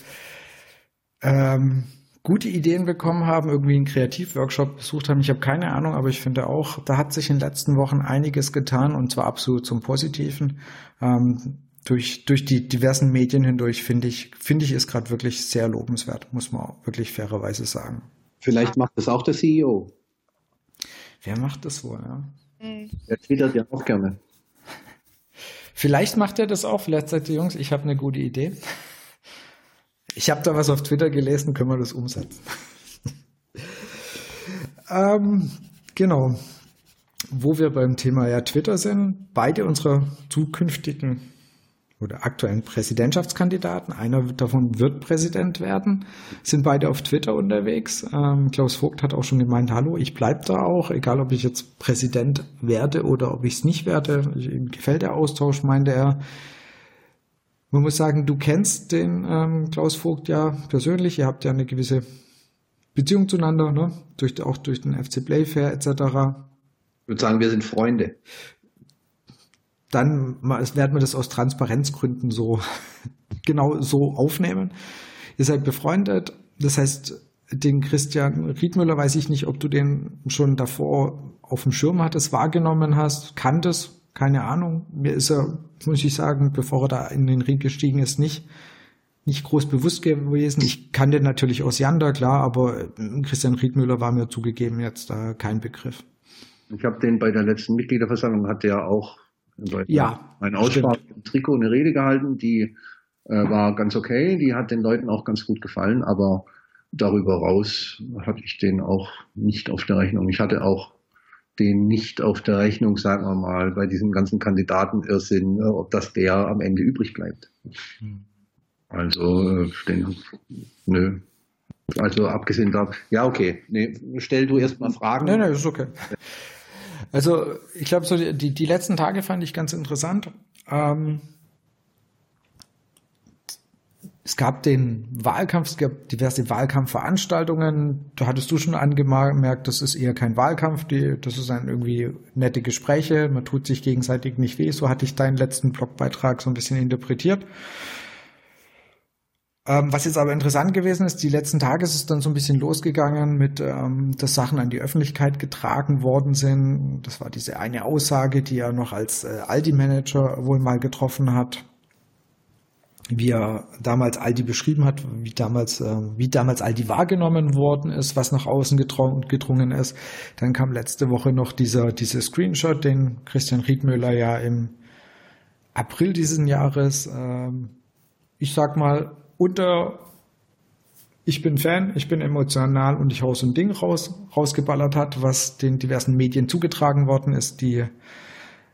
A: ähm, gute Ideen bekommen haben, irgendwie einen Kreativworkshop besucht haben. Ich habe keine Ahnung, aber ich finde auch, da hat sich in den letzten Wochen einiges getan und zwar absolut zum Positiven. Ähm, durch, durch die diversen Medien hindurch finde ich, finde ich, ist gerade wirklich sehr lobenswert, muss man wirklich fairerweise sagen.
C: Vielleicht macht das auch der CEO.
A: Wer macht das wohl, ja?
C: Mhm. Der twittert ja auch gerne.
A: Vielleicht macht er das auch. Vielleicht sagt ihr Jungs, ich habe eine gute Idee. Ich habe da was auf Twitter gelesen, können wir das umsetzen. [laughs] ähm, genau. Wo wir beim Thema ja Twitter sind, beide unserer zukünftigen oder aktuellen Präsidentschaftskandidaten, einer davon wird Präsident werden, sind beide auf Twitter unterwegs. Ähm, Klaus Vogt hat auch schon gemeint, hallo, ich bleib da auch, egal ob ich jetzt Präsident werde oder ob ich es nicht werde. Ihm gefällt der Austausch, meinte er. Man muss sagen, du kennst den ähm, Klaus Vogt ja persönlich, ihr habt ja eine gewisse Beziehung zueinander, ne? durch, auch durch den FC Playfair etc.
C: Ich würde sagen, wir sind Freunde
A: dann werden wir das aus Transparenzgründen so [laughs] genau so aufnehmen. Ihr seid befreundet, das heißt, den Christian Riedmüller weiß ich nicht, ob du den schon davor auf dem Schirm hattest, wahrgenommen hast, kanntest, keine Ahnung. Mir ist er, muss ich sagen, bevor er da in den Ring gestiegen ist, nicht, nicht groß bewusst gewesen. Ich kannte natürlich aus Janda, klar, aber Christian Riedmüller war mir zugegeben jetzt da kein Begriff.
C: Ich habe den bei der letzten Mitgliederversammlung, hat er auch
A: ja,
C: ein Aussprache im Trikot eine Rede gehalten, die äh, war ganz okay, die hat den Leuten auch ganz gut gefallen, aber darüber raus hatte ich den auch nicht auf der Rechnung. Ich hatte auch den nicht auf der Rechnung, sagen wir mal, bei diesem ganzen Kandidatenirrsinn, ne, ob das der am Ende übrig bleibt. Hm. Also, äh, den, nö. Also abgesehen davon, ja, okay. Nee, stell du erst mal Fragen.
A: Nein, nein, ist okay. Also ich glaube, so die, die letzten Tage fand ich ganz interessant. Ähm, es gab den Wahlkampf, es gab diverse Wahlkampfveranstaltungen. Da hattest du schon angemerkt, das ist eher kein Wahlkampf, die, das ist ein irgendwie nette Gespräche, man tut sich gegenseitig nicht weh. So hatte ich deinen letzten Blogbeitrag so ein bisschen interpretiert. Ähm, was jetzt aber interessant gewesen ist, die letzten Tage ist es dann so ein bisschen losgegangen mit, ähm, dass Sachen an die Öffentlichkeit getragen worden sind. Das war diese eine Aussage, die er noch als äh, Aldi-Manager wohl mal getroffen hat. wie er damals Aldi beschrieben hat, wie damals, äh, wie damals Aldi wahrgenommen worden ist, was nach außen gedrungen ist. Dann kam letzte Woche noch dieser, dieser Screenshot, den Christian Riedmüller ja im April diesen Jahres, äh, ich sag mal, unter ich bin Fan, ich bin emotional und ich hau so ein Ding raus, rausgeballert hat, was den diversen Medien zugetragen worden ist. Die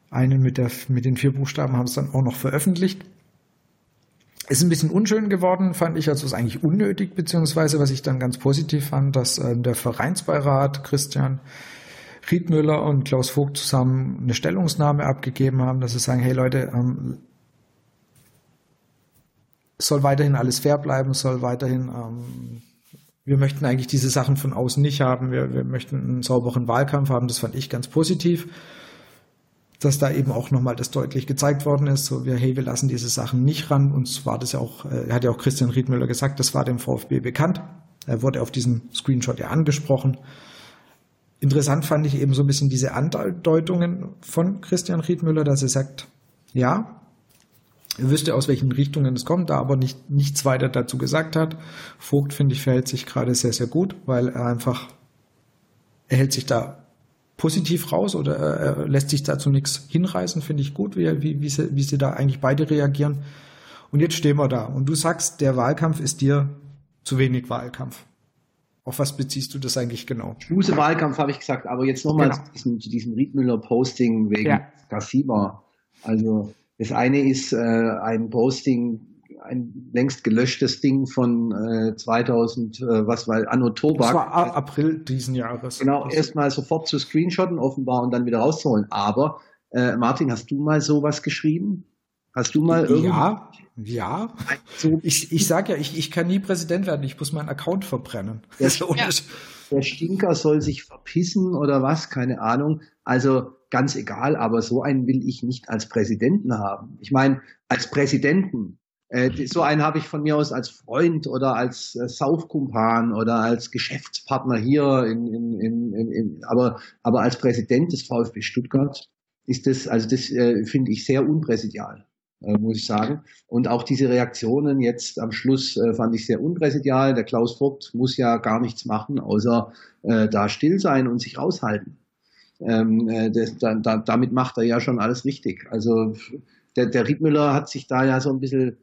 A: einen mit, der, mit den vier Buchstaben haben es dann auch noch veröffentlicht. Ist ein bisschen unschön geworden, fand ich, also ist eigentlich unnötig, beziehungsweise was ich dann ganz positiv fand, dass äh, der Vereinsbeirat Christian Riedmüller und Klaus Vogt zusammen eine Stellungnahme abgegeben haben, dass sie sagen, hey Leute, ähm, soll weiterhin alles fair bleiben, soll weiterhin, ähm, wir möchten eigentlich diese Sachen von außen nicht haben, wir, wir möchten einen sauberen Wahlkampf haben, das fand ich ganz positiv dass da eben auch nochmal das deutlich gezeigt worden ist, so wir, hey, wir lassen diese Sachen nicht ran. Und war das ja auch, äh, hat ja auch Christian Riedmüller gesagt, das war dem VfB bekannt. Er wurde auf diesem Screenshot ja angesprochen. Interessant fand ich eben so ein bisschen diese Andeutungen von Christian Riedmüller, dass er sagt, ja, er wüsste, aus welchen Richtungen es kommt, da aber nicht, nichts weiter dazu gesagt hat. Vogt, finde ich, verhält sich gerade sehr, sehr gut, weil er einfach, er hält sich da positiv raus oder äh, lässt sich dazu nichts hinreißen, finde ich gut, wie, wie, wie, sie, wie sie da eigentlich beide reagieren. Und jetzt stehen wir da. Und du sagst, der Wahlkampf ist dir zu wenig Wahlkampf. Auf was beziehst du das eigentlich genau?
C: Schmuse Wahlkampf habe ich gesagt, aber jetzt nochmal genau. zu diesem, zu diesem Riedmüller-Posting wegen ja. Gassiba. Also das eine ist äh, ein Posting ein längst gelöschtes Ding von äh, 2000, äh, was war Anno Tobak. Das
A: war April diesen Jahres.
C: Genau, erstmal sofort zu screenshotten offenbar und dann wieder rauszuholen. Aber äh, Martin, hast du mal sowas geschrieben? Hast du mal
A: irgendwie? Ja, ja. So ich, ich sag ja, ich, ich kann nie Präsident werden, ich muss meinen Account verbrennen.
C: Der, ja. der Stinker soll sich verpissen oder was, keine Ahnung. Also ganz egal, aber so einen will ich nicht als Präsidenten haben. Ich meine, als Präsidenten äh, so einen habe ich von mir aus als Freund oder als äh, Saufkumpan oder als Geschäftspartner hier, in, in, in, in, aber, aber als Präsident des VfB Stuttgart ist das, also das äh, finde ich sehr unpräsidial, muss ich sagen. Und auch diese Reaktionen jetzt am Schluss äh, fand ich sehr unpräsidial. Der Klaus Vogt muss ja gar nichts machen, außer äh, da still sein und sich raushalten. Ähm, äh, das, da, da, damit macht er ja schon alles richtig. Also der, der Riedmüller hat sich da ja so ein bisschen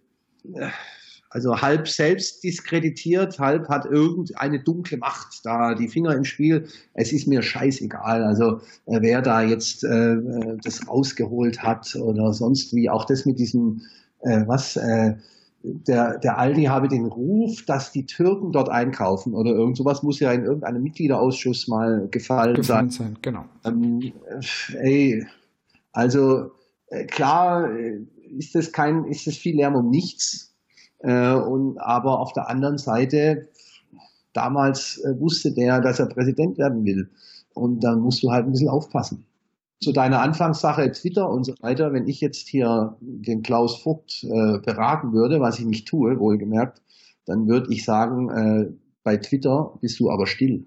C: also halb selbst diskreditiert, halb hat irgendeine dunkle Macht da die Finger im Spiel. Es ist mir scheißegal. Also äh, wer da jetzt äh, das rausgeholt hat oder sonst wie. Auch das mit diesem, äh, was, äh, der, der Aldi habe den Ruf, dass die Türken dort einkaufen oder irgend sowas muss ja in irgendeinem Mitgliederausschuss mal gefallen, gefallen sein. sein.
A: Genau.
C: Ähm, ey, also äh, klar äh, ist das kein, ist das viel Lärm um nichts. Äh, und aber auf der anderen Seite, damals äh, wusste der, dass er Präsident werden will. Und dann musst du halt ein bisschen aufpassen. Zu deiner Anfangssache Twitter und so weiter, wenn ich jetzt hier den Klaus Vogt äh, beraten würde, was ich nicht tue, wohlgemerkt, dann würde ich sagen, äh, bei Twitter bist du aber still.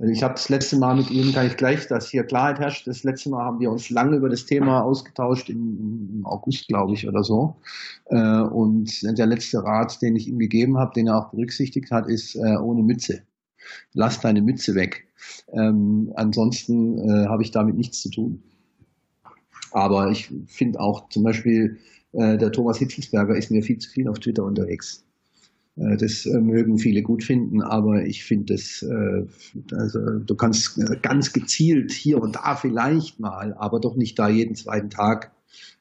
C: Also ich habe das letzte Mal mit Ihnen, kann ich gleich, dass hier Klarheit herrscht. Das letzte Mal haben wir uns lange über das Thema ausgetauscht, im, im August, glaube ich, oder so. Äh, und der letzte Rat, den ich ihm gegeben habe, den er auch berücksichtigt hat, ist äh, ohne Mütze. Lass deine Mütze weg. Ähm, ansonsten äh, habe ich damit nichts zu tun. Aber ich finde auch zum Beispiel, äh, der Thomas Hitzelsberger ist mir viel zu viel auf Twitter unterwegs. Äh, das äh, mögen viele gut finden, aber ich finde das, äh, also du kannst ganz gezielt hier und da vielleicht mal, aber doch nicht da jeden zweiten Tag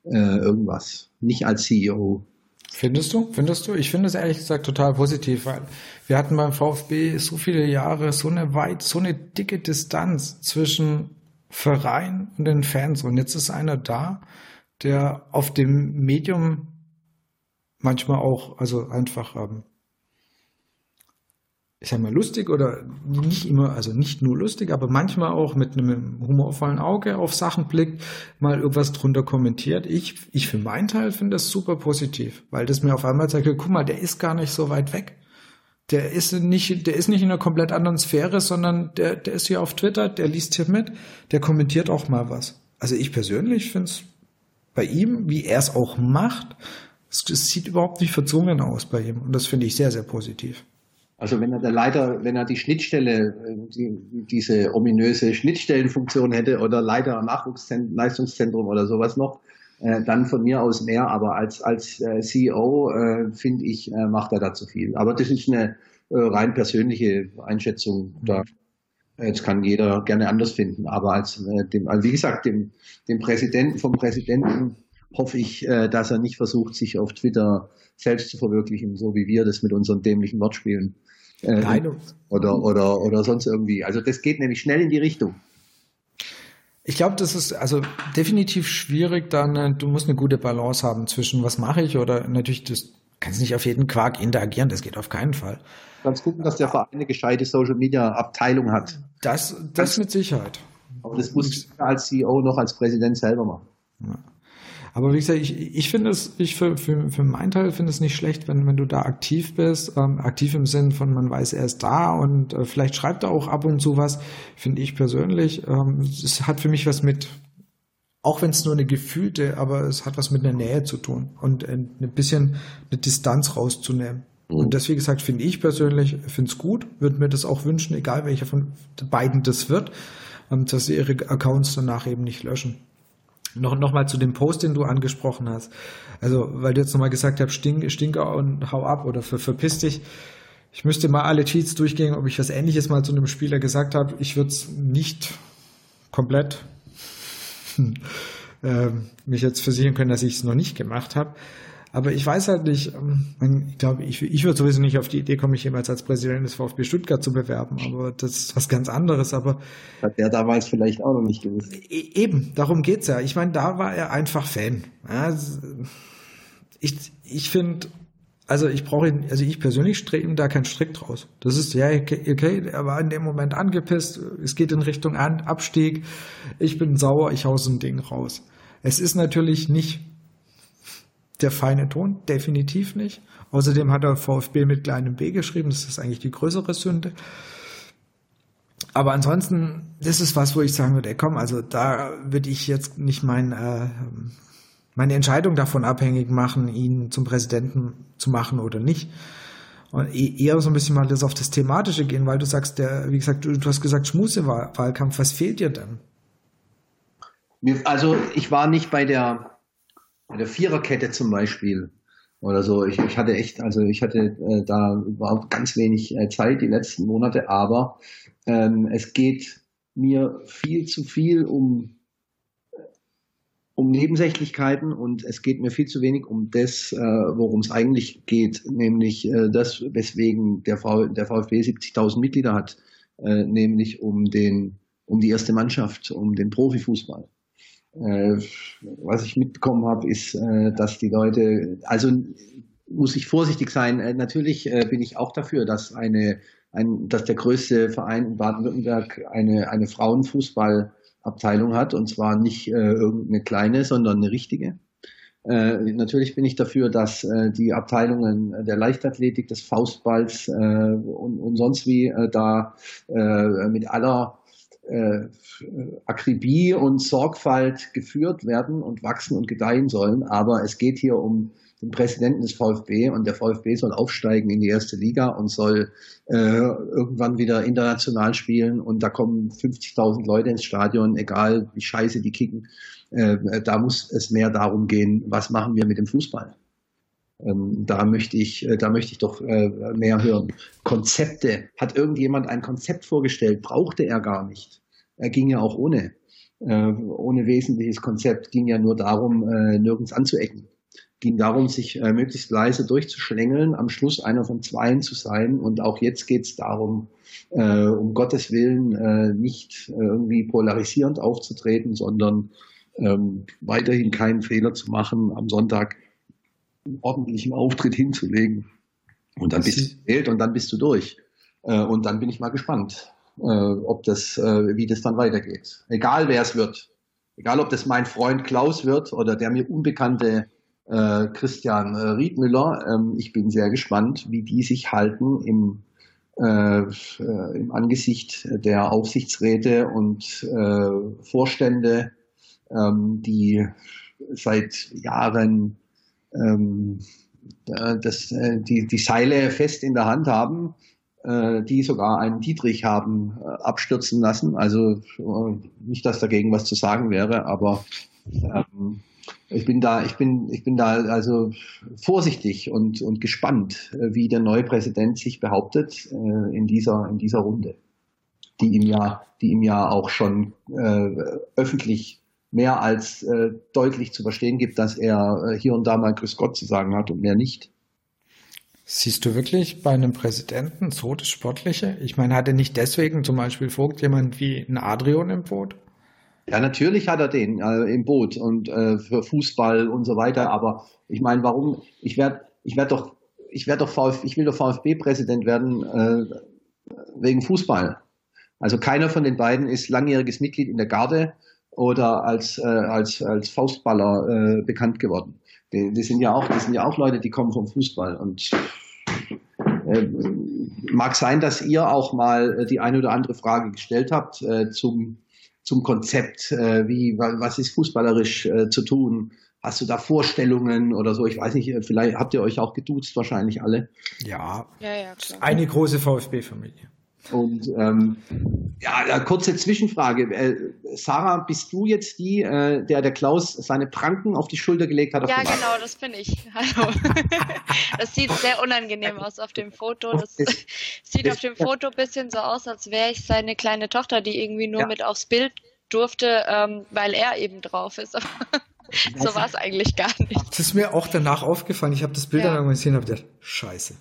C: irgendwas. Nicht als CEO.
A: Findest du? Findest du? Ich finde es ehrlich gesagt total positiv, weil wir hatten beim VfB so viele Jahre so eine weit, so eine dicke Distanz zwischen Verein und den Fans. Und jetzt ist einer da, der auf dem Medium manchmal auch, also einfach ähm, ich sag mal, lustig oder nicht immer, also nicht nur lustig, aber manchmal auch mit einem humorvollen Auge auf Sachen blickt, mal irgendwas drunter kommentiert. Ich, ich für meinen Teil finde das super positiv, weil das mir auf einmal zeigt, guck mal, der ist gar nicht so weit weg. Der ist nicht, der ist nicht in einer komplett anderen Sphäre, sondern der, der ist hier auf Twitter, der liest hier mit, der kommentiert auch mal was. Also ich persönlich finde es bei ihm, wie er es auch macht, Es, sieht überhaupt nicht verzwungen aus bei ihm und das finde ich sehr, sehr positiv.
C: Also wenn er der Leiter, wenn er die Schnittstelle, die, diese ominöse Schnittstellenfunktion hätte oder Leiter Nachwuchsleistungszentrum oder sowas noch, äh, dann von mir aus mehr. Aber als als äh, CEO äh, finde ich äh, macht er da zu viel. Aber das ist eine äh, rein persönliche Einschätzung. Da Jetzt kann jeder gerne anders finden, aber als äh, dem, also wie gesagt, dem, dem Präsidenten, vom Präsidenten hoffe ich, äh, dass er nicht versucht, sich auf Twitter selbst zu verwirklichen, so wie wir das mit unseren dämlichen Wortspielen. Äh, Nein. Oder, oder, oder sonst irgendwie. Also das geht nämlich schnell in die Richtung.
A: Ich glaube, das ist also definitiv schwierig, dann du musst eine gute Balance haben zwischen was mache ich oder natürlich das kannst nicht auf jeden Quark interagieren, das geht auf keinen Fall.
C: Ganz gucken, dass der Verein eine gescheite Social Media Abteilung hat.
A: Das, das mit Sicherheit.
C: Aber das muss ich als CEO noch als Präsident selber machen. Ja.
A: Aber wie gesagt, ich, ich finde es, ich für, für, für meinen Teil finde es nicht schlecht, wenn, wenn du da aktiv bist. Ähm, aktiv im Sinn von, man weiß, er ist da und äh, vielleicht schreibt er auch ab und zu was, finde ich persönlich. Ähm, es hat für mich was mit, auch wenn es nur eine gefühlte, aber es hat was mit einer Nähe zu tun und äh, ein bisschen eine Distanz rauszunehmen. Und mhm. das, wie gesagt, finde ich persönlich, finde es gut, würde mir das auch wünschen, egal welcher von beiden das wird, ähm, dass sie ihre Accounts danach eben nicht löschen. Noch, noch mal zu dem Post, den du angesprochen hast. Also, weil du jetzt nochmal gesagt hast, Stink, Stinker und hau ab oder ver, verpiss dich. Ich müsste mal alle Tweets durchgehen, ob ich was ähnliches mal zu einem Spieler gesagt habe. Ich würde es nicht komplett [laughs] äh, mich jetzt versichern können, dass ich es noch nicht gemacht habe. Aber ich weiß halt nicht, ähm, ich glaube, ich, ich würde sowieso nicht auf die Idee kommen, mich jemals als Präsident des VfB Stuttgart zu bewerben, aber das ist was ganz anderes. Aber
C: hat der damals vielleicht auch noch nicht gewusst.
A: E, eben, darum geht's ja. Ich meine, da war er einfach Fan. ich ich finde, also ich brauche ihn, also ich persönlich strehe ihm da keinen Strick draus. Das ist ja okay, okay, er war in dem Moment angepisst, es geht in Richtung Abstieg, ich bin sauer, ich hau so ein Ding raus. Es ist natürlich nicht der feine Ton, definitiv nicht. Außerdem hat er VfB mit kleinem B geschrieben, das ist eigentlich die größere Sünde. Aber ansonsten, das ist was, wo ich sagen würde, ey, komm, also da würde ich jetzt nicht mein, äh, meine Entscheidung davon abhängig machen, ihn zum Präsidenten zu machen oder nicht. Und e-, eher so ein bisschen mal das auf das Thematische gehen, weil du sagst, der, wie gesagt, du, du hast gesagt, Schmusewahlkampf, was fehlt dir denn?
C: Also ich war nicht bei der bei der Viererkette zum Beispiel oder so. Ich, ich hatte echt, also ich hatte äh, da überhaupt ganz wenig äh, Zeit die letzten Monate, aber ähm, es geht mir viel zu viel um um Nebensächlichkeiten und es geht mir viel zu wenig um das, äh, worum es eigentlich geht, nämlich äh, das, weswegen der, v der VfB 70.000 Mitglieder hat, äh, nämlich um den um die erste Mannschaft, um den Profifußball. Äh, was ich mitbekommen habe, ist, äh, dass die Leute, also muss ich vorsichtig sein. Äh, natürlich bin ich auch dafür, dass eine, ein, dass der größte Verein in Baden-Württemberg eine, eine Frauenfußballabteilung hat und zwar nicht irgendeine kleine, sondern eine richtige. Äh, natürlich bin ich dafür, dass äh, die Abteilungen der Leichtathletik, des Faustballs äh, und, und sonst wie da mit aller äh, Akribie und Sorgfalt geführt werden und wachsen und gedeihen sollen. Aber es geht hier um den Präsidenten des VfB und der VfB soll aufsteigen in die erste Liga und soll äh, irgendwann wieder international spielen und da kommen 50.000 Leute ins Stadion, egal wie scheiße die kicken. Äh, da muss es mehr darum gehen, was machen wir mit dem Fußball. Ähm, da möchte ich, äh, da möchte ich doch äh, mehr hören. Konzepte. Hat irgendjemand ein Konzept vorgestellt? Brauchte er gar nicht. Er ging ja auch ohne, äh, ohne wesentliches Konzept. Ging ja nur darum, nirgends anzuecken. Ging darum, sich möglichst leise durchzuschlängeln, am Schluss einer von zweien zu sein. Und auch jetzt geht es darum, um Gottes Willen nicht irgendwie polarisierend aufzutreten, sondern ähm, weiterhin keinen Fehler zu machen am Sonntag ordentlichen Auftritt hinzulegen. Und dann bist du gewählt und dann bist du durch. Äh, und dann bin ich mal gespannt, äh, ob das, äh, wie das dann weitergeht. Egal wer es wird. Egal ob das mein Freund Klaus wird oder der mir unbekannte Christian Riedmüller. Ähm, ich bin sehr gespannt, wie die sich halten im, im Angesicht der Aufsichtsräte und Vorstände, ähm, die seit Jahren ähm, das, äh, die, die Seile fest in der Hand haben, äh, die sogar einen Dietrich haben äh, abstürzen lassen. Also nicht, dass dagegen was zu sagen wäre, aber ähm, ich bin da, ich bin, ich bin da also vorsichtig und, und gespannt, wie der neue Präsident sich behauptet äh, in dieser, in dieser Runde, die ihm ja, die ihm ja auch schon äh, öffentlich mehr als äh, deutlich zu verstehen gibt, dass er äh, hier und da mal Grüß Gott zu sagen hat und mehr nicht.
A: Siehst du wirklich bei einem Präsidenten so das Sportliche? Ich meine, hat er nicht deswegen zum Beispiel Vogt jemand wie ein Adrian im Boot?
C: Ja, natürlich hat er den äh, im Boot und äh, für Fußball und so weiter. Aber ich meine, warum? Ich werde, ich werde doch, ich werde doch VfB, ich will doch VfB-Präsident werden äh, wegen Fußball. Also keiner von den beiden ist langjähriges Mitglied in der Garde oder als, äh, als, als Faustballer äh, bekannt geworden. Die, die, sind ja auch, die sind ja auch Leute, die kommen vom Fußball und äh, mag sein, dass ihr auch mal äh, die eine oder andere Frage gestellt habt äh, zum, zum Konzept, äh, wie was ist fußballerisch äh, zu tun. Hast du da Vorstellungen oder so? Ich weiß nicht, vielleicht habt ihr euch auch geduzt, wahrscheinlich alle.
A: Ja, ja, ja eine große VfB-Familie.
C: Und ähm, ja, kurze Zwischenfrage. Äh, Sarah, bist du jetzt die, äh, der der Klaus seine Pranken auf die Schulter gelegt hat?
B: Ja, genau, das bin ich. [laughs] Hallo. [laughs] das sieht sehr unangenehm aus auf dem Foto. Das, das [laughs] sieht auf dem Foto ein bisschen so aus, als wäre ich seine kleine Tochter, die irgendwie nur ja. mit aufs Bild durfte, ähm, weil er eben drauf ist. so war es eigentlich gar nicht.
A: Das ist mir auch danach aufgefallen. Ich habe das Bild ja. dann gesehen und habe gedacht, scheiße.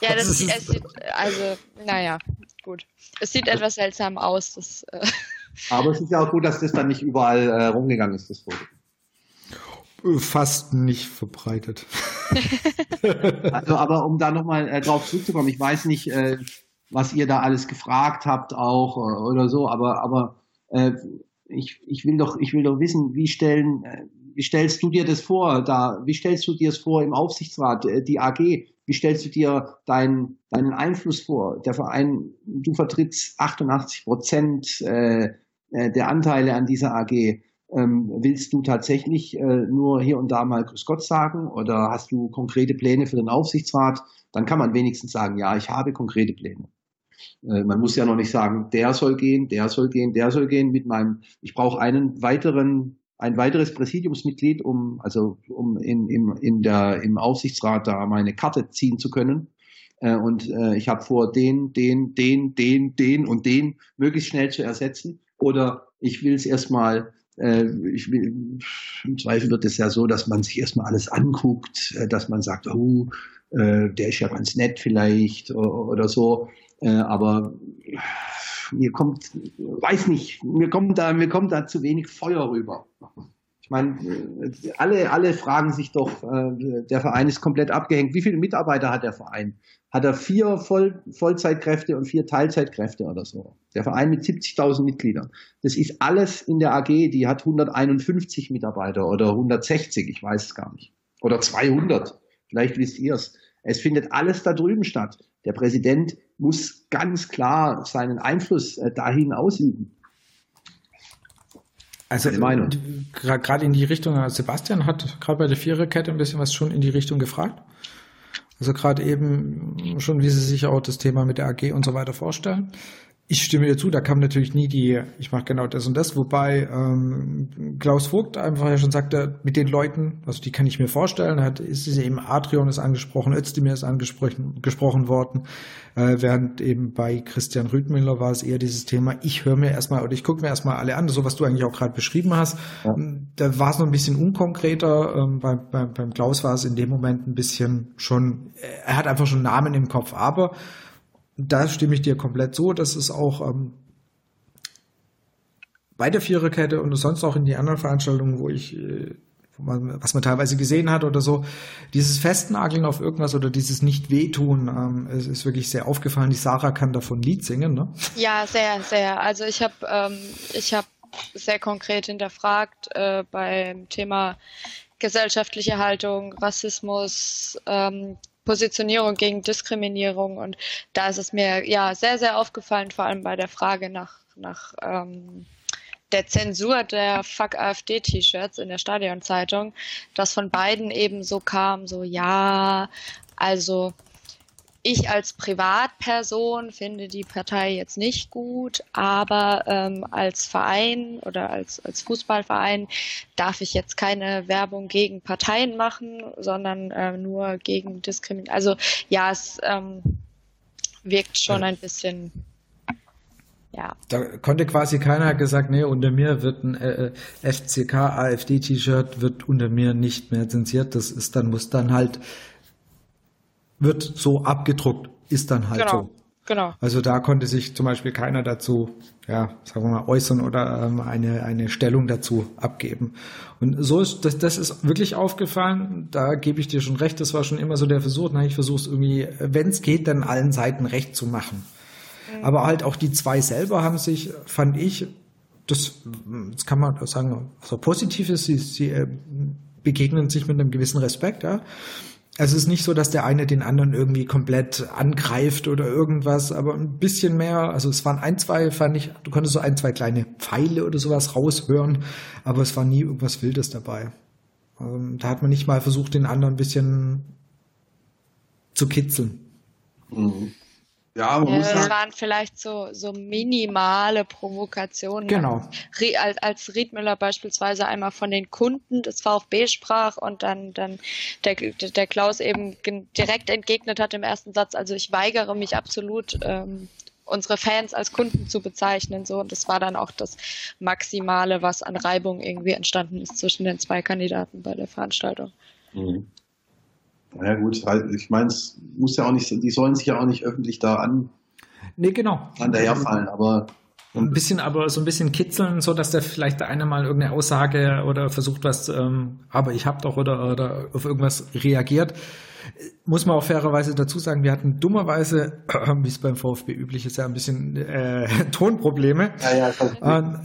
B: Ja, das, das ist, sieht, also, naja, gut. Es sieht etwas seltsam aus. Das, äh [laughs]
C: Aber es ist ja auch gut, dass das dann nicht überall äh, rumgegangen ist, das Foto.
A: Fast nicht verbreitet. [laughs]
C: also, aber um da nochmal äh, drauf zurückzukommen, ich weiß nicht, äh, was ihr da alles gefragt habt auch äh, oder so, aber, aber äh, ich, ich will doch, ich will doch wissen, wie stellen, äh, wie stellst du dir das vor? Da, wie stellst du dir das vor im Aufsichtsrat, äh, die AG? Wie stellst du dir deinen, deinen Einfluss vor? Der Verein, du vertrittst 88 Prozent äh, äh, der Anteile an dieser AG. Ähm, willst du tatsächlich äh, nur hier und da mal Grüß Gott sagen oder hast du konkrete Pläne für den Aufsichtsrat? Dann kann man wenigstens sagen, ja, ich habe konkrete Pläne. Äh, man muss ja noch nicht sagen, der soll gehen, der soll gehen, der soll gehen mit meinem, ich brauche einen weiteren ein weiteres Präsidiumsmitglied, um also um in, im, in der, im Aufsichtsrat da meine Karte ziehen zu können. Äh, und äh, ich habe vor, den, den, den, den, den und den möglichst schnell zu ersetzen. Oder ich will es erstmal, äh, ich im Zweifel wird es ja so, dass man sich erstmal alles anguckt, äh, dass man sagt, oh, äh, der ist ja ganz nett vielleicht oder, so. Äh, aber mir kommt, weiß nicht, mir kommt da, mir kommt da zu wenig Feuer rüber. Ich meine, alle, alle fragen sich doch, äh, der Verein ist komplett abgehängt. Wie viele Mitarbeiter hat der Verein? Hat er vier Voll, Vollzeitkräfte und vier Teilzeitkräfte oder so? Der Verein mit 70.000 Mitgliedern. Das ist alles in der AG, die hat 151 Mitarbeiter oder 160, ich weiß es gar nicht. Oder 200. Vielleicht wisst ihr es. Es findet alles da drüben statt. Der Präsident muss ganz klar seinen Einfluss äh, dahin ausüben.
A: Also gerade in die Richtung, äh, Sebastian hat gerade bei der Viererkette ein bisschen was schon in die Richtung gefragt. Also gerade eben schon, wie Sie sich auch das Thema mit der AG und so weiter vorstellen. Ich stimme dir zu, da kam natürlich nie die, ich mache genau das und das, wobei ähm, Klaus Vogt einfach ja schon sagte, mit den Leuten, also die kann ich mir vorstellen, hat, ist es eben Adrian ist angesprochen, Özdemir ist angesprochen gesprochen worden, äh, während eben bei Christian Rüdmüller war es eher dieses Thema, ich höre mir erstmal oder ich gucke mir erstmal alle an, so was du eigentlich auch gerade beschrieben hast. Ja. Da war es noch ein bisschen unkonkreter, ähm, bei, bei, beim Klaus war es in dem Moment ein bisschen schon, er hat einfach schon Namen im Kopf, aber da stimme ich dir komplett so, dass es auch ähm, bei der Viererkette und sonst auch in die anderen Veranstaltungen, wo ich, äh, wo man, was man teilweise gesehen hat oder so, dieses Festnageln auf irgendwas oder dieses Nicht-Wehtun, ähm, es ist wirklich sehr aufgefallen. Die Sarah kann davon Lied singen, ne?
B: Ja, sehr, sehr. Also ich habe ähm, habe sehr konkret hinterfragt äh, beim Thema gesellschaftliche Haltung, Rassismus, ähm, Positionierung gegen Diskriminierung. Und da ist es mir ja sehr, sehr aufgefallen, vor allem bei der Frage nach, nach ähm, der Zensur der Fuck AfD-T-Shirts in der Stadionzeitung, dass von beiden eben so kam, so ja, also ich als Privatperson finde die Partei jetzt nicht gut, aber ähm, als Verein oder als, als Fußballverein darf ich jetzt keine Werbung gegen Parteien machen, sondern äh, nur gegen Diskriminierung. Also ja, es ähm, wirkt schon ein bisschen ja.
A: Da konnte quasi keiner gesagt, nee, unter mir wird ein äh, FCK AfD T-Shirt wird unter mir nicht mehr zensiert. Das ist dann muss dann halt wird so abgedruckt, ist dann halt
B: genau.
A: so.
B: Genau.
A: Also da konnte sich zum Beispiel keiner dazu, ja, sagen wir mal, äußern oder ähm, eine, eine Stellung dazu abgeben. Und so ist, das, das ist wirklich aufgefallen, da gebe ich dir schon recht, das war schon immer so der Versuch, na, ich versuche es irgendwie, wenn es geht, dann allen Seiten recht zu machen. Mhm. Aber halt auch die zwei selber haben sich, fand ich, das, das kann man sagen, also positiv ist, sie, sie äh, begegnen sich mit einem gewissen Respekt, ja. Also es ist nicht so, dass der eine den anderen irgendwie komplett angreift oder irgendwas, aber ein bisschen mehr, also es waren ein, zwei, fand ich, du konntest so ein, zwei kleine Pfeile oder sowas raushören, aber es war nie irgendwas Wildes dabei. Ähm, da hat man nicht mal versucht, den anderen ein bisschen zu kitzeln.
B: Mhm. Ja, man muss das waren vielleicht so, so minimale Provokationen.
A: Genau.
B: Als, als Riedmüller beispielsweise einmal von den Kunden des VfB sprach und dann, dann der, der Klaus eben direkt entgegnet hat im ersten Satz, also ich weigere mich absolut, ähm, unsere Fans als Kunden zu bezeichnen. So, und das war dann auch das Maximale, was an Reibung irgendwie entstanden ist zwischen den zwei Kandidaten bei der Veranstaltung. Mhm.
C: Na ja, gut, ich meine, es muss ja auch nicht, die sollen sich ja auch nicht öffentlich da an,
A: nee, genau.
C: an daherfallen, aber
A: ein bisschen, aber so ein bisschen kitzeln, so dass der vielleicht der eine mal irgendeine Aussage oder versucht was, ähm, aber ich hab doch oder, oder auf irgendwas reagiert. Muss man auch fairerweise dazu sagen, wir hatten dummerweise, äh, [clears throat] wie es beim VfB üblich ist, ja ein bisschen äh, [laughs] Tonprobleme. Ja, ja, Und,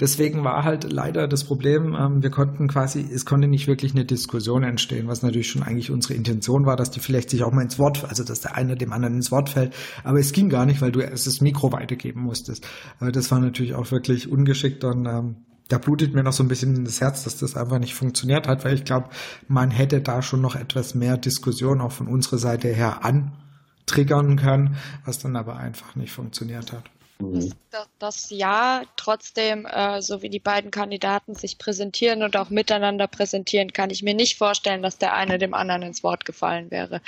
A: Deswegen war halt leider das Problem, ähm, wir konnten quasi, es konnte nicht wirklich eine Diskussion entstehen, was natürlich schon eigentlich unsere Intention war, dass die vielleicht sich auch mal ins Wort, also dass der eine dem anderen ins Wort fällt. Aber es ging gar nicht, weil du erst das Mikro weitergeben musstest. Aber das war natürlich auch wirklich ungeschickt und ähm, da blutet mir noch so ein bisschen das Herz, dass das einfach nicht funktioniert hat, weil ich glaube, man hätte da schon noch etwas mehr Diskussion auch von unserer Seite her antriggern können, was dann aber einfach nicht funktioniert hat.
B: Mhm. Das, das ja trotzdem, äh, so wie die beiden Kandidaten sich präsentieren und auch miteinander präsentieren, kann ich mir nicht vorstellen, dass der eine dem anderen ins Wort gefallen wäre.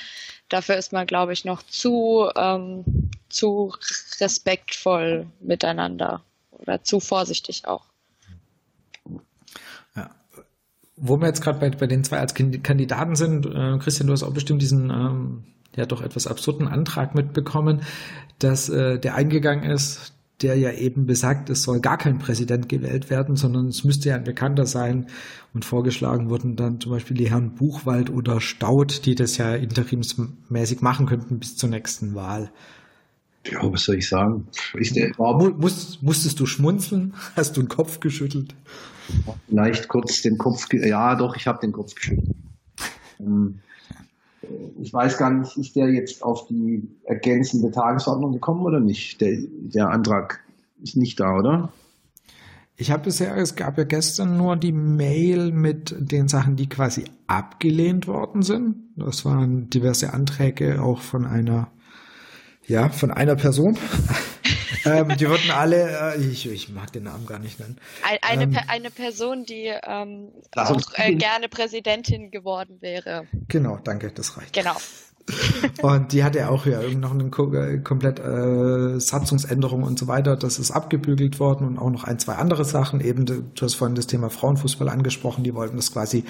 B: Dafür ist man, glaube ich, noch zu, ähm, zu respektvoll miteinander oder zu vorsichtig auch.
A: Ja. Wo wir jetzt gerade bei, bei den zwei als Kandidaten sind, äh, Christian, du hast auch bestimmt diesen ähm, ja doch etwas absurden Antrag mitbekommen, dass äh, der eingegangen ist, der ja eben besagt, es soll gar kein Präsident gewählt werden, sondern es müsste ja ein Bekannter sein. Und vorgeschlagen wurden dann zum Beispiel die Herren Buchwald oder Staud, die das ja interimsmäßig machen könnten bis zur nächsten Wahl.
C: Ja, was soll ich sagen?
A: Der, Muss, musstest du schmunzeln? Hast du den Kopf geschüttelt?
C: Leicht kurz den Kopf, ja doch, ich habe den Kopf geschüttelt. Ähm, ich weiß gar nicht, ist der jetzt auf die ergänzende Tagesordnung gekommen oder nicht? Der, der Antrag ist nicht da, oder?
A: Ich habe bisher, es gab ja gestern nur die Mail mit den Sachen, die quasi abgelehnt worden sind. Das waren diverse Anträge auch von einer, ja, von einer Person. Ähm, die wurden alle, äh, ich, ich mag den Namen gar nicht nennen.
B: Eine, ähm, eine Person, die ähm, auch äh, gerne Präsidentin geworden wäre.
A: Genau, danke, das reicht.
B: Genau. [laughs]
A: und die hatte auch ja noch eine äh, komplett äh, Satzungsänderung und so weiter. Das ist abgebügelt worden und auch noch ein, zwei andere Sachen. Eben, du hast vorhin das Thema Frauenfußball angesprochen. Die wollten das quasi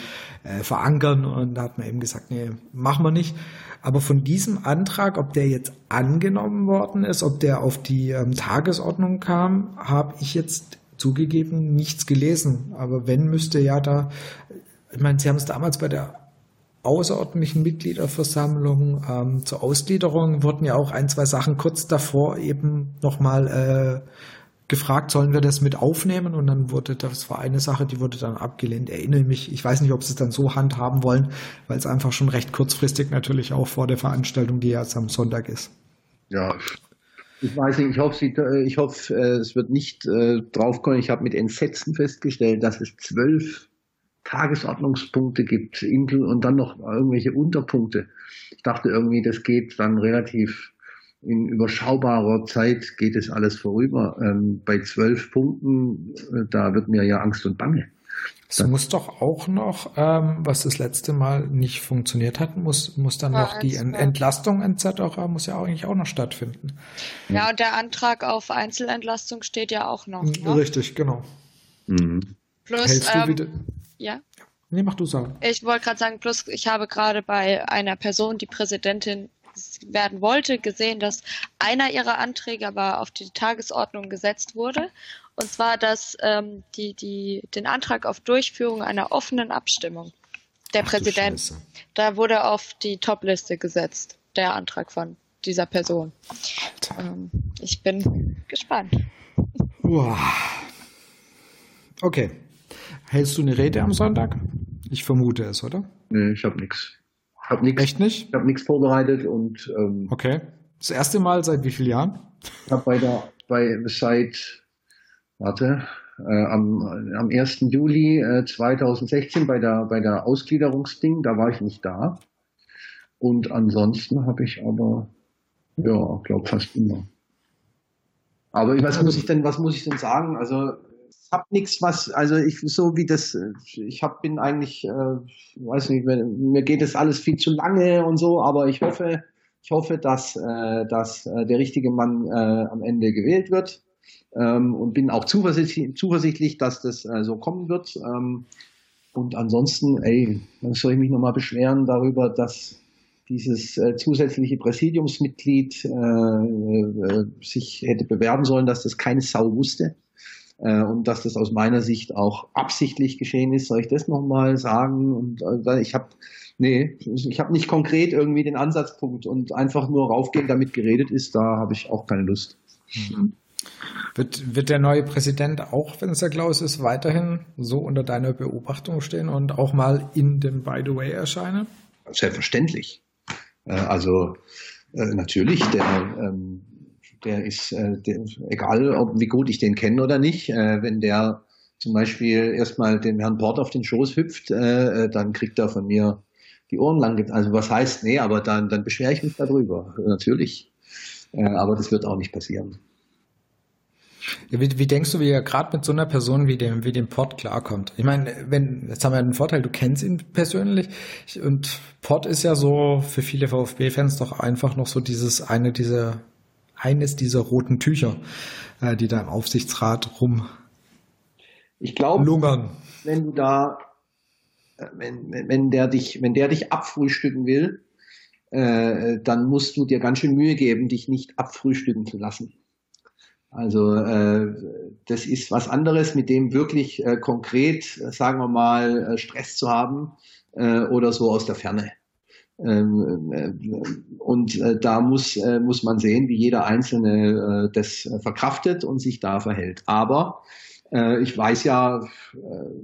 A: äh, verankern und da hat man eben gesagt, nee, machen wir nicht. Aber von diesem Antrag, ob der jetzt angenommen worden ist, ob der auf die ähm, Tagesordnung kam, habe ich jetzt zugegeben nichts gelesen. Aber wenn müsste ja da, ich meine, Sie haben es damals bei der außerordentlichen Mitgliederversammlung ähm, zur Ausgliederung wurden ja auch ein, zwei Sachen kurz davor eben nochmal äh, gefragt, sollen wir das mit aufnehmen? Und dann wurde, das war eine Sache, die wurde dann abgelehnt. Erinnere mich, ich weiß nicht, ob sie es dann so handhaben wollen, weil es einfach schon recht kurzfristig natürlich auch vor der Veranstaltung, die jetzt am Sonntag ist.
C: Ja, Ich weiß nicht, ich hoffe, Sie, ich hoffe es wird nicht äh, draufkommen. Ich habe mit Entsetzen festgestellt, dass es zwölf Tagesordnungspunkte gibt und dann noch irgendwelche Unterpunkte. Ich dachte irgendwie, das geht dann relativ in überschaubarer Zeit geht es alles vorüber. Ähm, bei zwölf Punkten, äh, da wird mir ja Angst und Bange.
A: Es muss doch auch noch, ähm, was das letzte Mal nicht funktioniert hat, muss, muss dann noch die Entlastung etc. muss ja eigentlich auch noch stattfinden.
B: Ja, und der Antrag auf Einzelentlastung steht ja auch noch.
A: Ne? Richtig, genau.
B: Mhm. Plus, Hältst du ähm, wieder?
A: Ja. Nee, mach du sagen.
B: Ich wollte gerade sagen, plus ich habe gerade bei einer Person, die Präsidentin werden wollte, gesehen, dass einer ihrer Anträge aber auf die Tagesordnung gesetzt wurde. Und zwar dass ähm, die, die, den Antrag auf Durchführung einer offenen Abstimmung. Der Ach, Präsident. Da wurde auf die Top-Liste gesetzt, der Antrag von dieser Person. Ähm, ich bin gespannt.
A: Uah. Okay. Hältst du eine Rede am Sonntag? Ich vermute es, oder?
C: Nee, ich habe nichts. Hab nix,
A: Echt nicht?
C: Ich habe nichts vorbereitet und
A: ähm, Okay. Das erste Mal seit wie vielen Jahren?
C: Ich habe bei der bei seit warte äh, am, am 1. Juli äh, 2016 bei der bei der Ausgliederungsding, da war ich nicht da. Und ansonsten habe ich aber ja, glaube fast immer. Aber was muss ich denn was muss ich denn sagen? Also habe nichts, was, also ich so wie das, ich hab, bin eigentlich, äh, weiß nicht, mir geht das alles viel zu lange und so, aber ich hoffe, ich hoffe, dass, äh, dass äh, der richtige Mann äh, am Ende gewählt wird ähm, und bin auch zuversichtlich, zuversichtlich dass das äh, so kommen wird. Ähm, und ansonsten, ey, dann soll ich mich nochmal beschweren darüber, dass dieses äh, zusätzliche Präsidiumsmitglied äh, äh, sich hätte bewerben sollen, dass das keine Sau wusste und dass das aus meiner Sicht auch absichtlich geschehen ist. Soll ich das nochmal sagen? Und äh, ich habe nee, ich habe nicht konkret irgendwie den Ansatzpunkt und einfach nur raufgehen, damit geredet ist, da habe ich auch keine Lust. Mhm.
A: Wird, wird der neue Präsident auch, wenn es der Klaus ist, weiterhin so unter deiner Beobachtung stehen und auch mal in dem By the Way erscheinen?
C: Selbstverständlich. Äh, also äh, natürlich, der ähm, der ist, äh, der, egal ob, wie gut ich den kenne oder nicht, äh, wenn der zum Beispiel erstmal dem Herrn Port auf den Schoß hüpft, äh, äh, dann kriegt er von mir die Ohren lang. Also was heißt, nee, aber dann, dann beschwere ich mich darüber, natürlich. Äh, aber das wird auch nicht passieren.
A: Wie, wie denkst du, wie er gerade mit so einer Person wie dem, wie dem Pott klarkommt? Ich meine, wenn, jetzt haben wir den Vorteil, du kennst ihn persönlich und Pott ist ja so für viele VfB-Fans doch einfach noch so dieses eine dieser eines dieser roten Tücher, äh, die da im Aufsichtsrat rum
C: ich glaube, wenn du da, äh, wenn, wenn der dich, wenn der dich abfrühstücken will, äh, dann musst du dir ganz schön Mühe geben, dich nicht abfrühstücken zu lassen. Also äh, das ist was anderes, mit dem wirklich äh, konkret, sagen wir mal, äh, Stress zu haben äh, oder so aus der Ferne. Ähm, äh, und äh, da muss, äh, muss man sehen, wie jeder Einzelne das verkraftet und sich da verhält. Aber ich weiß ja,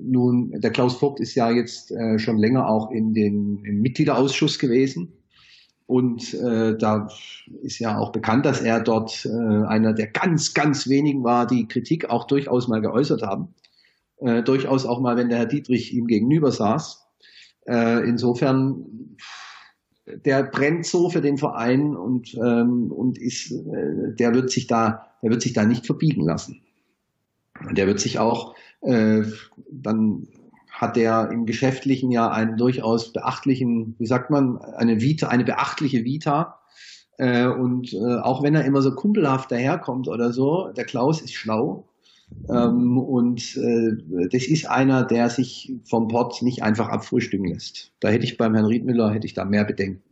C: nun, der Klaus Vogt ist ja jetzt schon länger auch in den im Mitgliederausschuss gewesen. Und äh, da ist ja auch bekannt, dass er dort äh, einer der ganz, ganz wenigen war, die Kritik auch durchaus mal geäußert haben. Äh, durchaus auch mal, wenn der Herr Dietrich ihm gegenüber saß. Äh, insofern der brennt so für den Verein und, ähm, und ist, äh, der wird sich da, der wird sich da nicht verbiegen lassen. Der wird sich auch, äh, dann hat er im geschäftlichen Jahr einen durchaus beachtlichen, wie sagt man, eine Vita, eine beachtliche Vita. Äh, und äh, auch wenn er immer so kumpelhaft daherkommt oder so, der Klaus ist schlau. Ähm, und äh, das ist einer, der sich vom Pott nicht einfach abfrühstücken lässt. Da hätte ich beim Herrn Riedmüller hätte ich da mehr Bedenken.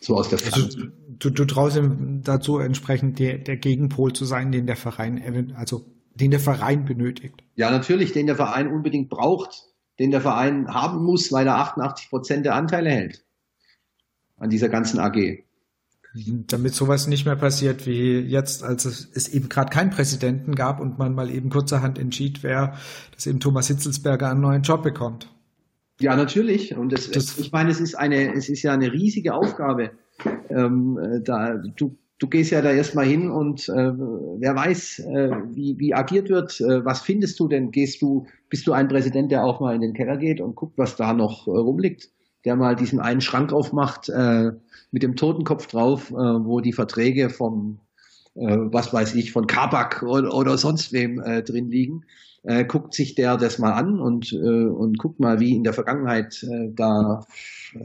A: So aus der also, du, du traust ihm dazu entsprechend der, der Gegenpol zu sein, den der Verein, also den der Verein benötigt.
C: Ja, natürlich, den der Verein unbedingt braucht, den der Verein haben muss, weil er 88 Prozent der Anteile hält an dieser ganzen AG
A: damit sowas nicht mehr passiert wie jetzt, als es, es eben gerade keinen Präsidenten gab und man mal eben kurzerhand entschied, wer, dass eben Thomas Hitzelsberger einen neuen Job bekommt.
C: Ja, natürlich. Und das, das ich meine, es ist eine, es ist ja eine riesige Aufgabe. Ähm, da, du du gehst ja da erstmal hin und äh, wer weiß, äh, wie, wie agiert wird. Äh, was findest du denn? Gehst du, bist du ein Präsident, der auch mal in den Keller geht und guckt, was da noch äh, rumliegt? Der mal diesen einen Schrank aufmacht äh, mit dem Totenkopf drauf, äh, wo die Verträge vom, äh, was weiß ich, von Kabak oder, oder sonst wem äh, drin liegen. Äh, guckt sich der das mal an und, äh, und guckt mal, wie in der Vergangenheit da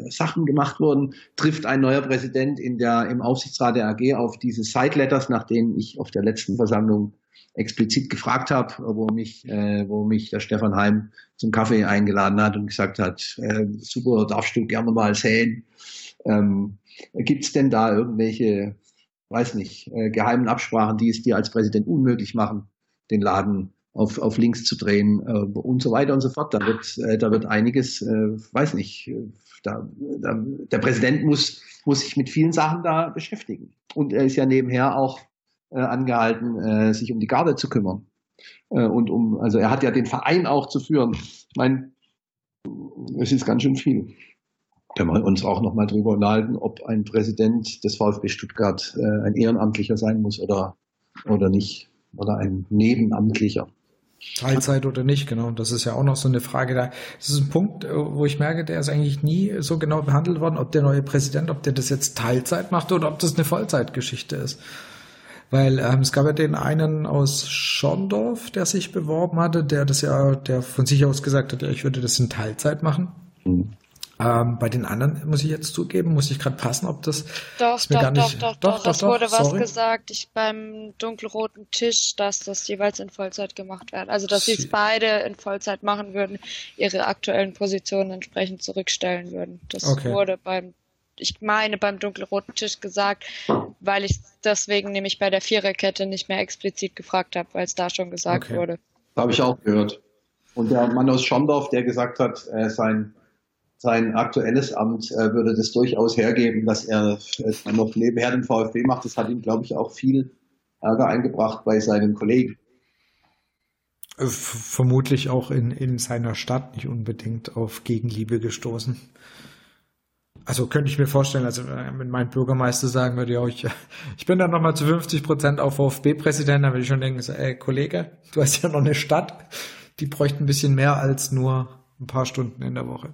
C: Sachen gemacht wurden, trifft ein neuer Präsident in der, im Aufsichtsrat der AG auf diese Side Letters, nach denen ich auf der letzten Versammlung explizit gefragt habe, wo mich, äh, wo mich der Stefan Heim zum Kaffee eingeladen hat und gesagt hat, äh, super, darfst du gerne mal sehen. Ähm, Gibt es denn da irgendwelche, weiß nicht, äh, geheimen Absprachen, die es dir als Präsident unmöglich machen, den Laden auf, auf links zu drehen äh, und so weiter und so fort. Da wird, äh, da wird einiges, äh, weiß nicht, da, da, der Präsident muss, muss sich mit vielen Sachen da beschäftigen. Und er ist ja nebenher auch äh, angehalten, äh, sich um die Garde zu kümmern. Äh, und um, also er hat ja den Verein auch zu führen. Ich meine, es ist ganz schön viel. Können wir uns auch nochmal drüber unterhalten, ob ein Präsident des VfB Stuttgart äh, ein Ehrenamtlicher sein muss oder, oder nicht. Oder ein Nebenamtlicher.
A: Teilzeit oder nicht, genau. Das ist ja auch noch so eine Frage da. Das ist ein Punkt, wo ich merke, der ist eigentlich nie so genau behandelt worden, ob der neue Präsident, ob der das jetzt Teilzeit macht oder ob das eine Vollzeitgeschichte ist. Weil ähm, es gab ja den einen aus Schorndorf, der sich beworben hatte, der das ja, der von sich aus gesagt hat, ja, ich würde das in Teilzeit machen. Mhm. Ähm, bei den anderen muss ich jetzt zugeben, muss ich gerade passen, ob das
B: doch, doch, doch, nicht, doch, doch, doch, doch, wurde was gesagt ich, beim dunkelroten Tisch, dass das jeweils in Vollzeit gemacht wird. Also dass sie es beide in Vollzeit machen würden, ihre aktuellen Positionen entsprechend zurückstellen würden. Das okay. wurde beim, ich meine, beim dunkelroten Tisch gesagt, weil ich deswegen nämlich bei der Viererkette nicht mehr explizit gefragt habe, weil es da schon gesagt okay. wurde.
C: Habe ich auch gehört. Und der Mann aus Schondorf, der gesagt hat, äh, sein sein aktuelles Amt äh, würde das durchaus hergeben, dass er äh, noch nebenher den VfB macht. Das hat ihm, glaube ich, auch viel Ärger eingebracht bei seinen Kollegen.
A: Äh, vermutlich auch in, in seiner Stadt nicht unbedingt auf Gegenliebe gestoßen. Also könnte ich mir vorstellen, also äh, wenn mein Bürgermeister sagen würde, ja, ich, [laughs] ich bin dann nochmal zu 50 Prozent auf VfB-Präsident, dann würde ich schon denken, so, ey, Kollege, du hast ja noch eine Stadt, die bräuchte ein bisschen mehr als nur ein paar Stunden in der Woche.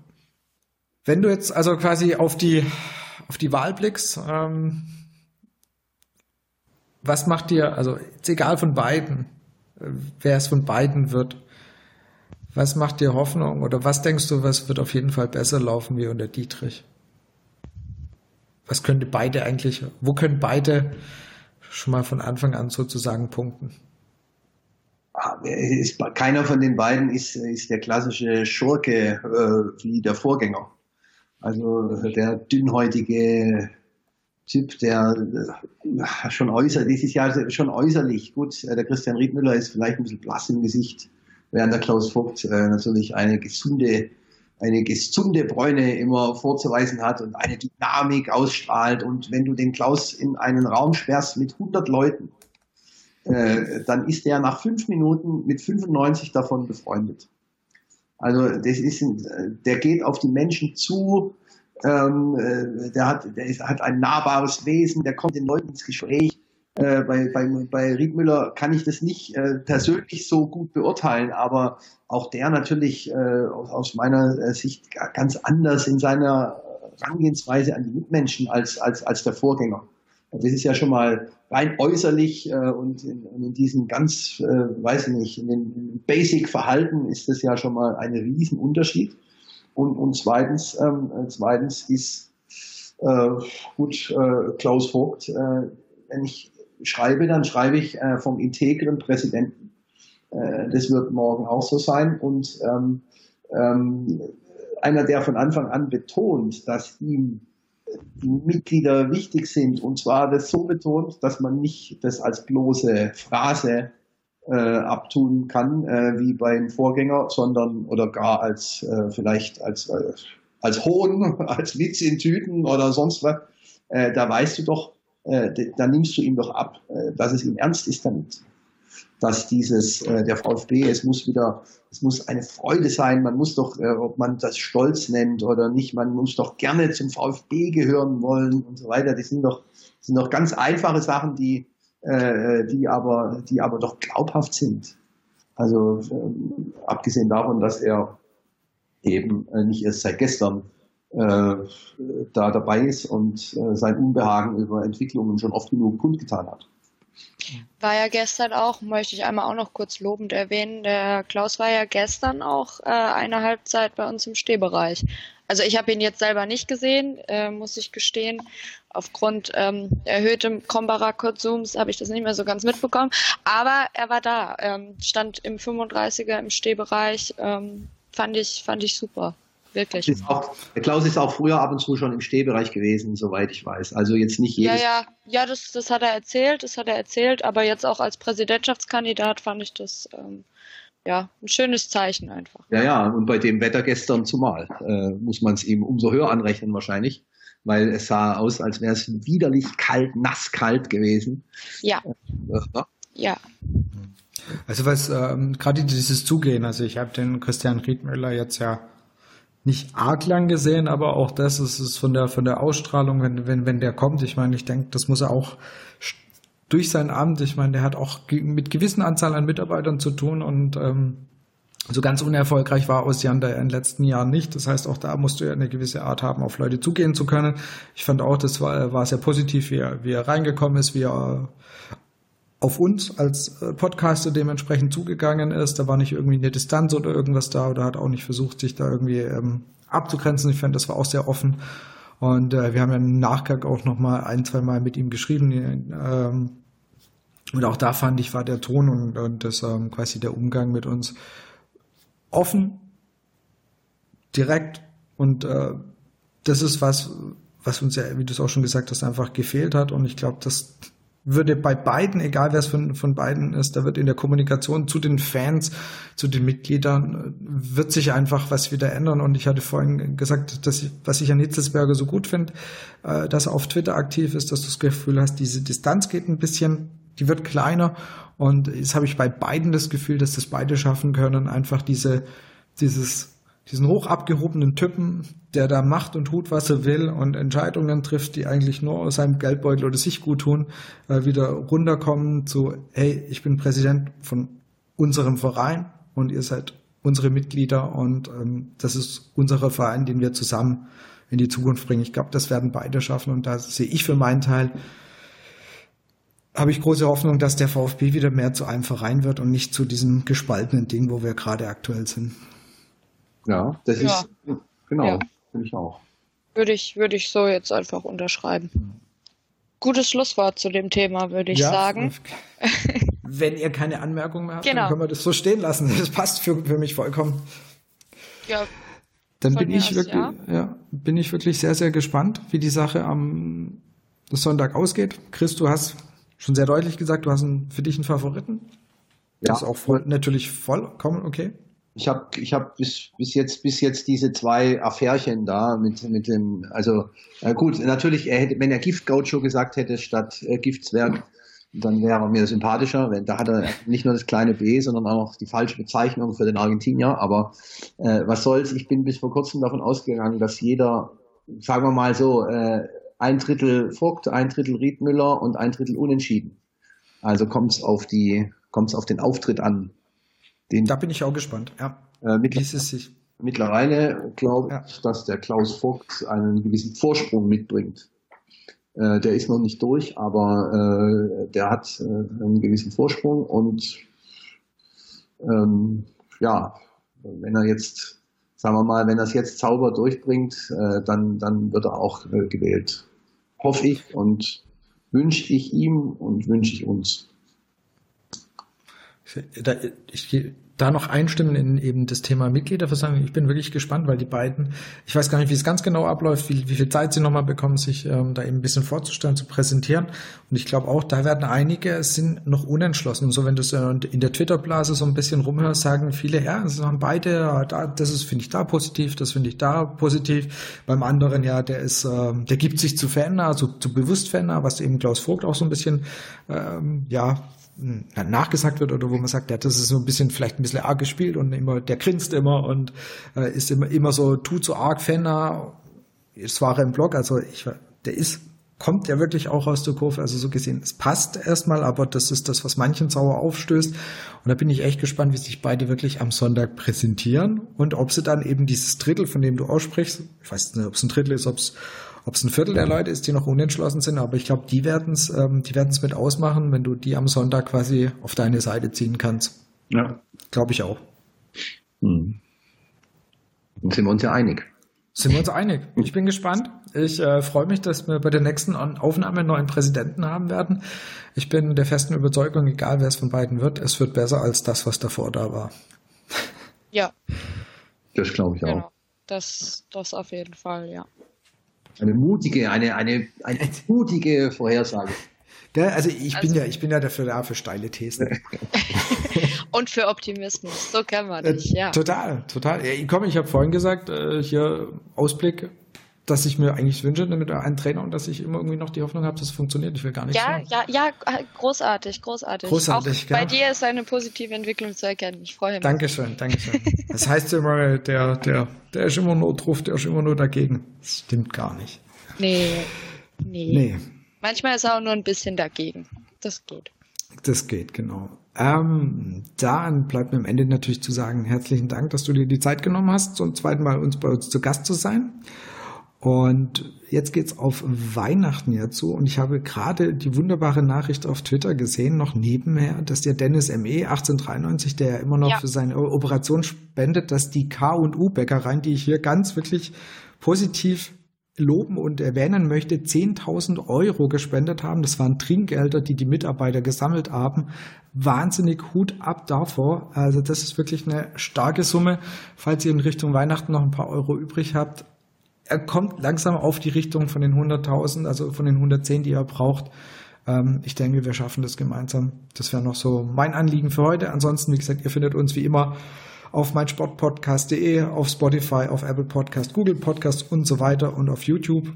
A: Wenn du jetzt also quasi auf die, auf die Wahl blickst, ähm, was macht dir, also jetzt egal von beiden, wer es von beiden wird, was macht dir Hoffnung oder was denkst du, was wird auf jeden Fall besser laufen wie unter Dietrich? Was könnte beide eigentlich, wo können beide schon mal von Anfang an sozusagen punkten?
C: Ah, ist, keiner von den beiden ist, ist der klassische Schurke äh, wie der Vorgänger. Also der dünnhäutige Typ, der äh, schon äußert, dieses Jahr schon äußerlich, gut, äh, der Christian Riedmüller ist vielleicht ein bisschen blass im Gesicht, während der Klaus Vogt äh, natürlich eine gesunde, eine gesunde Bräune immer vorzuweisen hat und eine Dynamik ausstrahlt. Und wenn du den Klaus in einen Raum sperrst mit 100 Leuten, äh, dann ist er nach fünf Minuten mit 95 davon befreundet. Also das ist, der geht auf die Menschen zu, ähm, äh, der, hat, der ist, hat ein nahbares Wesen, der kommt den Leuten ins Gespräch. Äh, bei, bei, bei Riedmüller kann ich das nicht äh, persönlich so gut beurteilen, aber auch der natürlich äh, aus, meiner äh, Sicht ganz anders in seiner Herangehensweise an die Mitmenschen als, als, als der Vorgänger. Das ist ja schon mal rein äußerlich äh, und in, in diesem ganz, äh, weiß ich nicht, in dem Basic-Verhalten ist das ja schon mal ein Riesenunterschied. Und, und zweitens, ähm, äh, zweitens ist äh, gut äh, Klaus Vogt, äh, wenn ich schreibe, dann schreibe ich äh, vom integren Präsidenten. Äh, das wird morgen auch so sein. Und ähm, ähm, einer, der von Anfang an betont, dass ihm die Mitglieder wichtig sind. Und zwar das so betont, dass man nicht das als bloße Phrase äh, abtun kann, äh, wie beim Vorgänger, sondern oder gar als äh, vielleicht als, äh, als Hohn, [laughs] als Witz in Tüten oder sonst was. Äh, da weißt du doch, äh, da nimmst du ihm doch ab, äh, dass es ihm ernst ist damit. dass dieses äh, der VfB, es muss wieder, es muss eine Freude sein, man muss doch, ob man das Stolz nennt oder nicht, man muss doch gerne zum VfB gehören wollen und so weiter. Das sind doch, das sind doch ganz einfache Sachen, die, die aber, die aber doch glaubhaft sind. Also abgesehen davon, dass er eben nicht erst seit gestern da dabei ist und äh, sein Unbehagen über Entwicklungen schon oft genug kundgetan hat.
B: War ja gestern auch, möchte ich einmal auch noch kurz lobend erwähnen, der Klaus war ja gestern auch äh, eine Halbzeit bei uns im Stehbereich. Also ich habe ihn jetzt selber nicht gesehen, äh, muss ich gestehen. Aufgrund ähm, erhöhtem Kombara-Konsums habe ich das nicht mehr so ganz mitbekommen. Aber er war da, ähm, stand im 35er im Stehbereich, ähm, fand ich, fand ich super. Wirklich.
C: Ist auch, der Klaus ist auch früher ab und zu schon im Stehbereich gewesen, soweit ich weiß. Also jetzt nicht jedes.
B: Ja, ja, ja, das, das hat er erzählt, das hat er erzählt, aber jetzt auch als Präsidentschaftskandidat fand ich das ähm, ja ein schönes Zeichen einfach.
C: Ja, ja, und bei dem Wetter gestern zumal äh, muss man es ihm umso höher anrechnen wahrscheinlich, weil es sah aus, als wäre es widerlich kalt, nass kalt gewesen.
B: Ja. Äh, ja. ja.
A: Also was ähm, gerade dieses Zugehen, also ich habe den Christian Riedmüller jetzt ja nicht arg lang gesehen, aber auch das ist es von der von der Ausstrahlung, wenn wenn wenn der kommt. Ich meine, ich denke, das muss er auch durch sein Amt. Ich meine, der hat auch mit gewissen Anzahl an Mitarbeitern zu tun und ähm, so ganz unerfolgreich war Osiander in den letzten Jahren nicht. Das heißt, auch da musst du ja eine gewisse Art haben, auf Leute zugehen zu können. Ich fand auch, das war, war sehr positiv, wie er, wie er reingekommen ist, wie er auf uns als äh, Podcaster dementsprechend zugegangen ist. Da war nicht irgendwie eine Distanz oder irgendwas da oder hat auch nicht versucht, sich da irgendwie ähm, abzugrenzen. Ich fand, das war auch sehr offen. Und äh, wir haben ja im Nachgang auch noch mal ein, zwei Mal mit ihm geschrieben. Ähm, und auch da fand ich, war der Ton und, und das ähm, quasi der Umgang mit uns offen, direkt und äh, das ist was, was uns ja, wie du es auch schon gesagt hast, einfach gefehlt hat. Und ich glaube, das würde bei beiden, egal wer es von, von beiden ist, da wird in der Kommunikation zu den Fans, zu den Mitgliedern, wird sich einfach was wieder ändern. Und ich hatte vorhin gesagt, dass ich, was ich an Hitzelsberger so gut finde, äh, dass er auf Twitter aktiv ist, dass du das Gefühl hast, diese Distanz geht ein bisschen, die wird kleiner. Und jetzt habe ich bei beiden das Gefühl, dass das beide schaffen können, einfach diese, dieses diesen hoch abgehobenen Typen, der da macht und tut, was er will und Entscheidungen trifft, die eigentlich nur aus seinem Geldbeutel oder sich gut tun, äh, wieder runterkommen zu, hey, ich bin Präsident von unserem Verein und ihr seid unsere Mitglieder und ähm, das ist unser Verein, den wir zusammen in die Zukunft bringen. Ich glaube, das werden beide schaffen und da sehe ich für meinen Teil, habe ich große Hoffnung, dass der VfB wieder mehr zu einem Verein wird und nicht zu diesem gespaltenen Ding, wo wir gerade aktuell sind.
C: Ja, das ja. ist, genau, ja. finde ich auch.
B: Würde ich, würde ich so jetzt einfach unterschreiben. Gutes Schlusswort zu dem Thema, würde ich ja, sagen. [laughs]
A: Wenn ihr keine Anmerkungen mehr habt, genau. dann können wir das so stehen lassen. Das passt für, für mich vollkommen. Ja. Dann bin ich aus, wirklich, ja. ja. bin ich wirklich sehr, sehr gespannt, wie die Sache am Sonntag ausgeht. Chris, du hast schon sehr deutlich gesagt, du hast einen, für dich einen Favoriten. Ja. Das ist auch voll, natürlich vollkommen okay.
C: Ich habe ich hab bis, bis, jetzt, bis jetzt diese zwei Affärchen da mit, mit dem, also äh, gut, natürlich, er hätte, wenn er Giftgaucho gesagt hätte statt äh, Giftzwerg, dann wäre er mir sympathischer. Wenn, da hat er nicht nur das kleine B, sondern auch die falsche Bezeichnung für den Argentinier. Aber äh, was soll's, ich bin bis vor kurzem davon ausgegangen, dass jeder, sagen wir mal so, äh, ein Drittel Vogt, ein Drittel Riedmüller und ein Drittel Unentschieden. Also kommt es auf die, kommt es auf den Auftritt an.
A: Den, da bin ich auch gespannt. Ja.
C: Äh, sich. Mittlerweile glaube ja. ich, dass der Klaus Vogt einen gewissen Vorsprung mitbringt. Äh, der ist noch nicht durch, aber äh, der hat äh, einen gewissen Vorsprung und ähm, ja, wenn er jetzt, sagen wir mal, wenn er es jetzt Zauber durchbringt, äh, dann, dann wird er auch äh, gewählt. Hoffe ich und wünsche ich ihm und wünsche ich uns.
A: Da, ich da noch einstimmen in eben das Thema Mitgliederversammlung. Ich bin wirklich gespannt, weil die beiden, ich weiß gar nicht, wie es ganz genau abläuft, wie, wie viel Zeit sie nochmal bekommen, sich ähm, da eben ein bisschen vorzustellen, zu präsentieren. Und ich glaube auch, da werden einige, sind noch unentschlossen. Und so, wenn du so in der Twitter-Blase so ein bisschen rumhörst, sagen viele, ja, es haben beide, da, das ist, finde ich da positiv, das finde ich da positiv. Beim anderen, ja, der ist, ähm, der gibt sich zu verändern, also zu bewusst verändern, was eben Klaus Vogt auch so ein bisschen, ähm, ja, nachgesagt wird oder wo man sagt, ja, das ist so ein bisschen vielleicht ein bisschen arg gespielt und immer der grinst immer und äh, ist immer immer so tut so arg Fan Es war im Blog, also ich der ist kommt ja wirklich auch aus der Kurve, also so gesehen, es passt erstmal, aber das ist das, was manchen sauer aufstößt. Und da bin ich echt gespannt, wie sich beide wirklich am Sonntag präsentieren und ob sie dann eben dieses Drittel, von dem du aussprichst, ich weiß nicht, ob es ein Drittel ist, ob es ob es ein Viertel der Leute ist, die noch unentschlossen sind, aber ich glaube, die werden es ähm, die werden's mit ausmachen, wenn du die am Sonntag quasi auf deine Seite ziehen kannst.
C: Ja.
A: Glaube ich auch.
C: Hm. Dann sind wir uns ja einig.
A: Sind wir uns einig? Ich bin gespannt. Ich äh, freue mich, dass wir bei der nächsten Aufnahme einen neuen Präsidenten haben werden. Ich bin der festen Überzeugung, egal wer es von beiden wird, es wird besser als das, was davor da war.
B: Ja.
C: Das glaube ich genau. auch.
B: Das, das auf jeden Fall, ja.
C: Eine mutige, eine, eine, eine mutige Vorhersage. [laughs]
A: Ja, also ich also, bin ja, ich bin ja dafür da für steile Thesen. [laughs]
B: Und für Optimismus. So kann man dich, ja.
A: Total, total. Ja, komm, ich habe vorhin gesagt, äh, hier Ausblick, dass ich mir eigentlich wünsche mit einem Trainer und dass ich immer irgendwie noch die Hoffnung habe, dass es funktioniert. Ich will gar nicht.
B: Ja, sagen. ja, ja, großartig, großartig.
A: Großartig,
B: Auch ja. Bei dir ist eine positive Entwicklung zu erkennen. Ich freue mich.
A: Dankeschön, Dankeschön. Das heißt immer, der, der, der ist immer nur drauf, der ist immer nur dagegen. Das stimmt gar nicht.
B: Nee. Nee. nee. Manchmal ist er auch nur ein bisschen dagegen. Das geht.
A: Das geht, genau. Ähm, dann bleibt mir am Ende natürlich zu sagen, herzlichen Dank, dass du dir die Zeit genommen hast, zum zweiten Mal uns bei uns zu Gast zu sein. Und jetzt geht's auf Weihnachten ja zu und ich habe gerade die wunderbare Nachricht auf Twitter gesehen, noch nebenher, dass der Dennis ME 1893, der ja immer noch ja. für seine Operation spendet, dass die K&U Bäckereien, die ich hier ganz wirklich positiv loben und erwähnen möchte, 10.000 Euro gespendet haben. Das waren Trinkgelder, die die Mitarbeiter gesammelt haben. Wahnsinnig Hut ab davor. Also das ist wirklich eine starke Summe. Falls ihr in Richtung Weihnachten noch ein paar Euro übrig habt, er kommt langsam auf die Richtung von den 100.000, also von den 110, die er braucht. Ähm, ich denke, wir schaffen das gemeinsam. Das wäre noch so mein Anliegen für heute. Ansonsten, wie gesagt, ihr findet uns wie immer auf meinsportpodcast.de, auf Spotify, auf Apple Podcast, Google Podcast und so weiter und auf YouTube.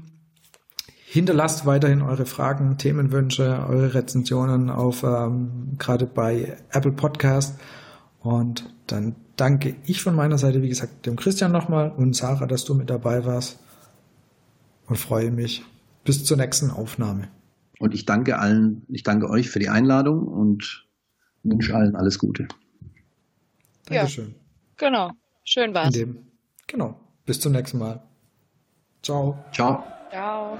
A: Hinterlasst weiterhin eure Fragen, Themenwünsche, eure Rezensionen auf ähm, gerade bei Apple Podcast. Und dann danke ich von meiner Seite, wie gesagt, dem Christian nochmal und Sarah, dass du mit dabei warst. Und freue mich bis zur nächsten Aufnahme.
C: Und ich danke allen, ich danke euch für die Einladung und wünsche allen alles Gute.
A: Dankeschön. Ja.
B: Genau. Schön war's.
A: Dem, genau. Bis zum nächsten Mal. Ciao.
C: Ciao.
B: Ciao.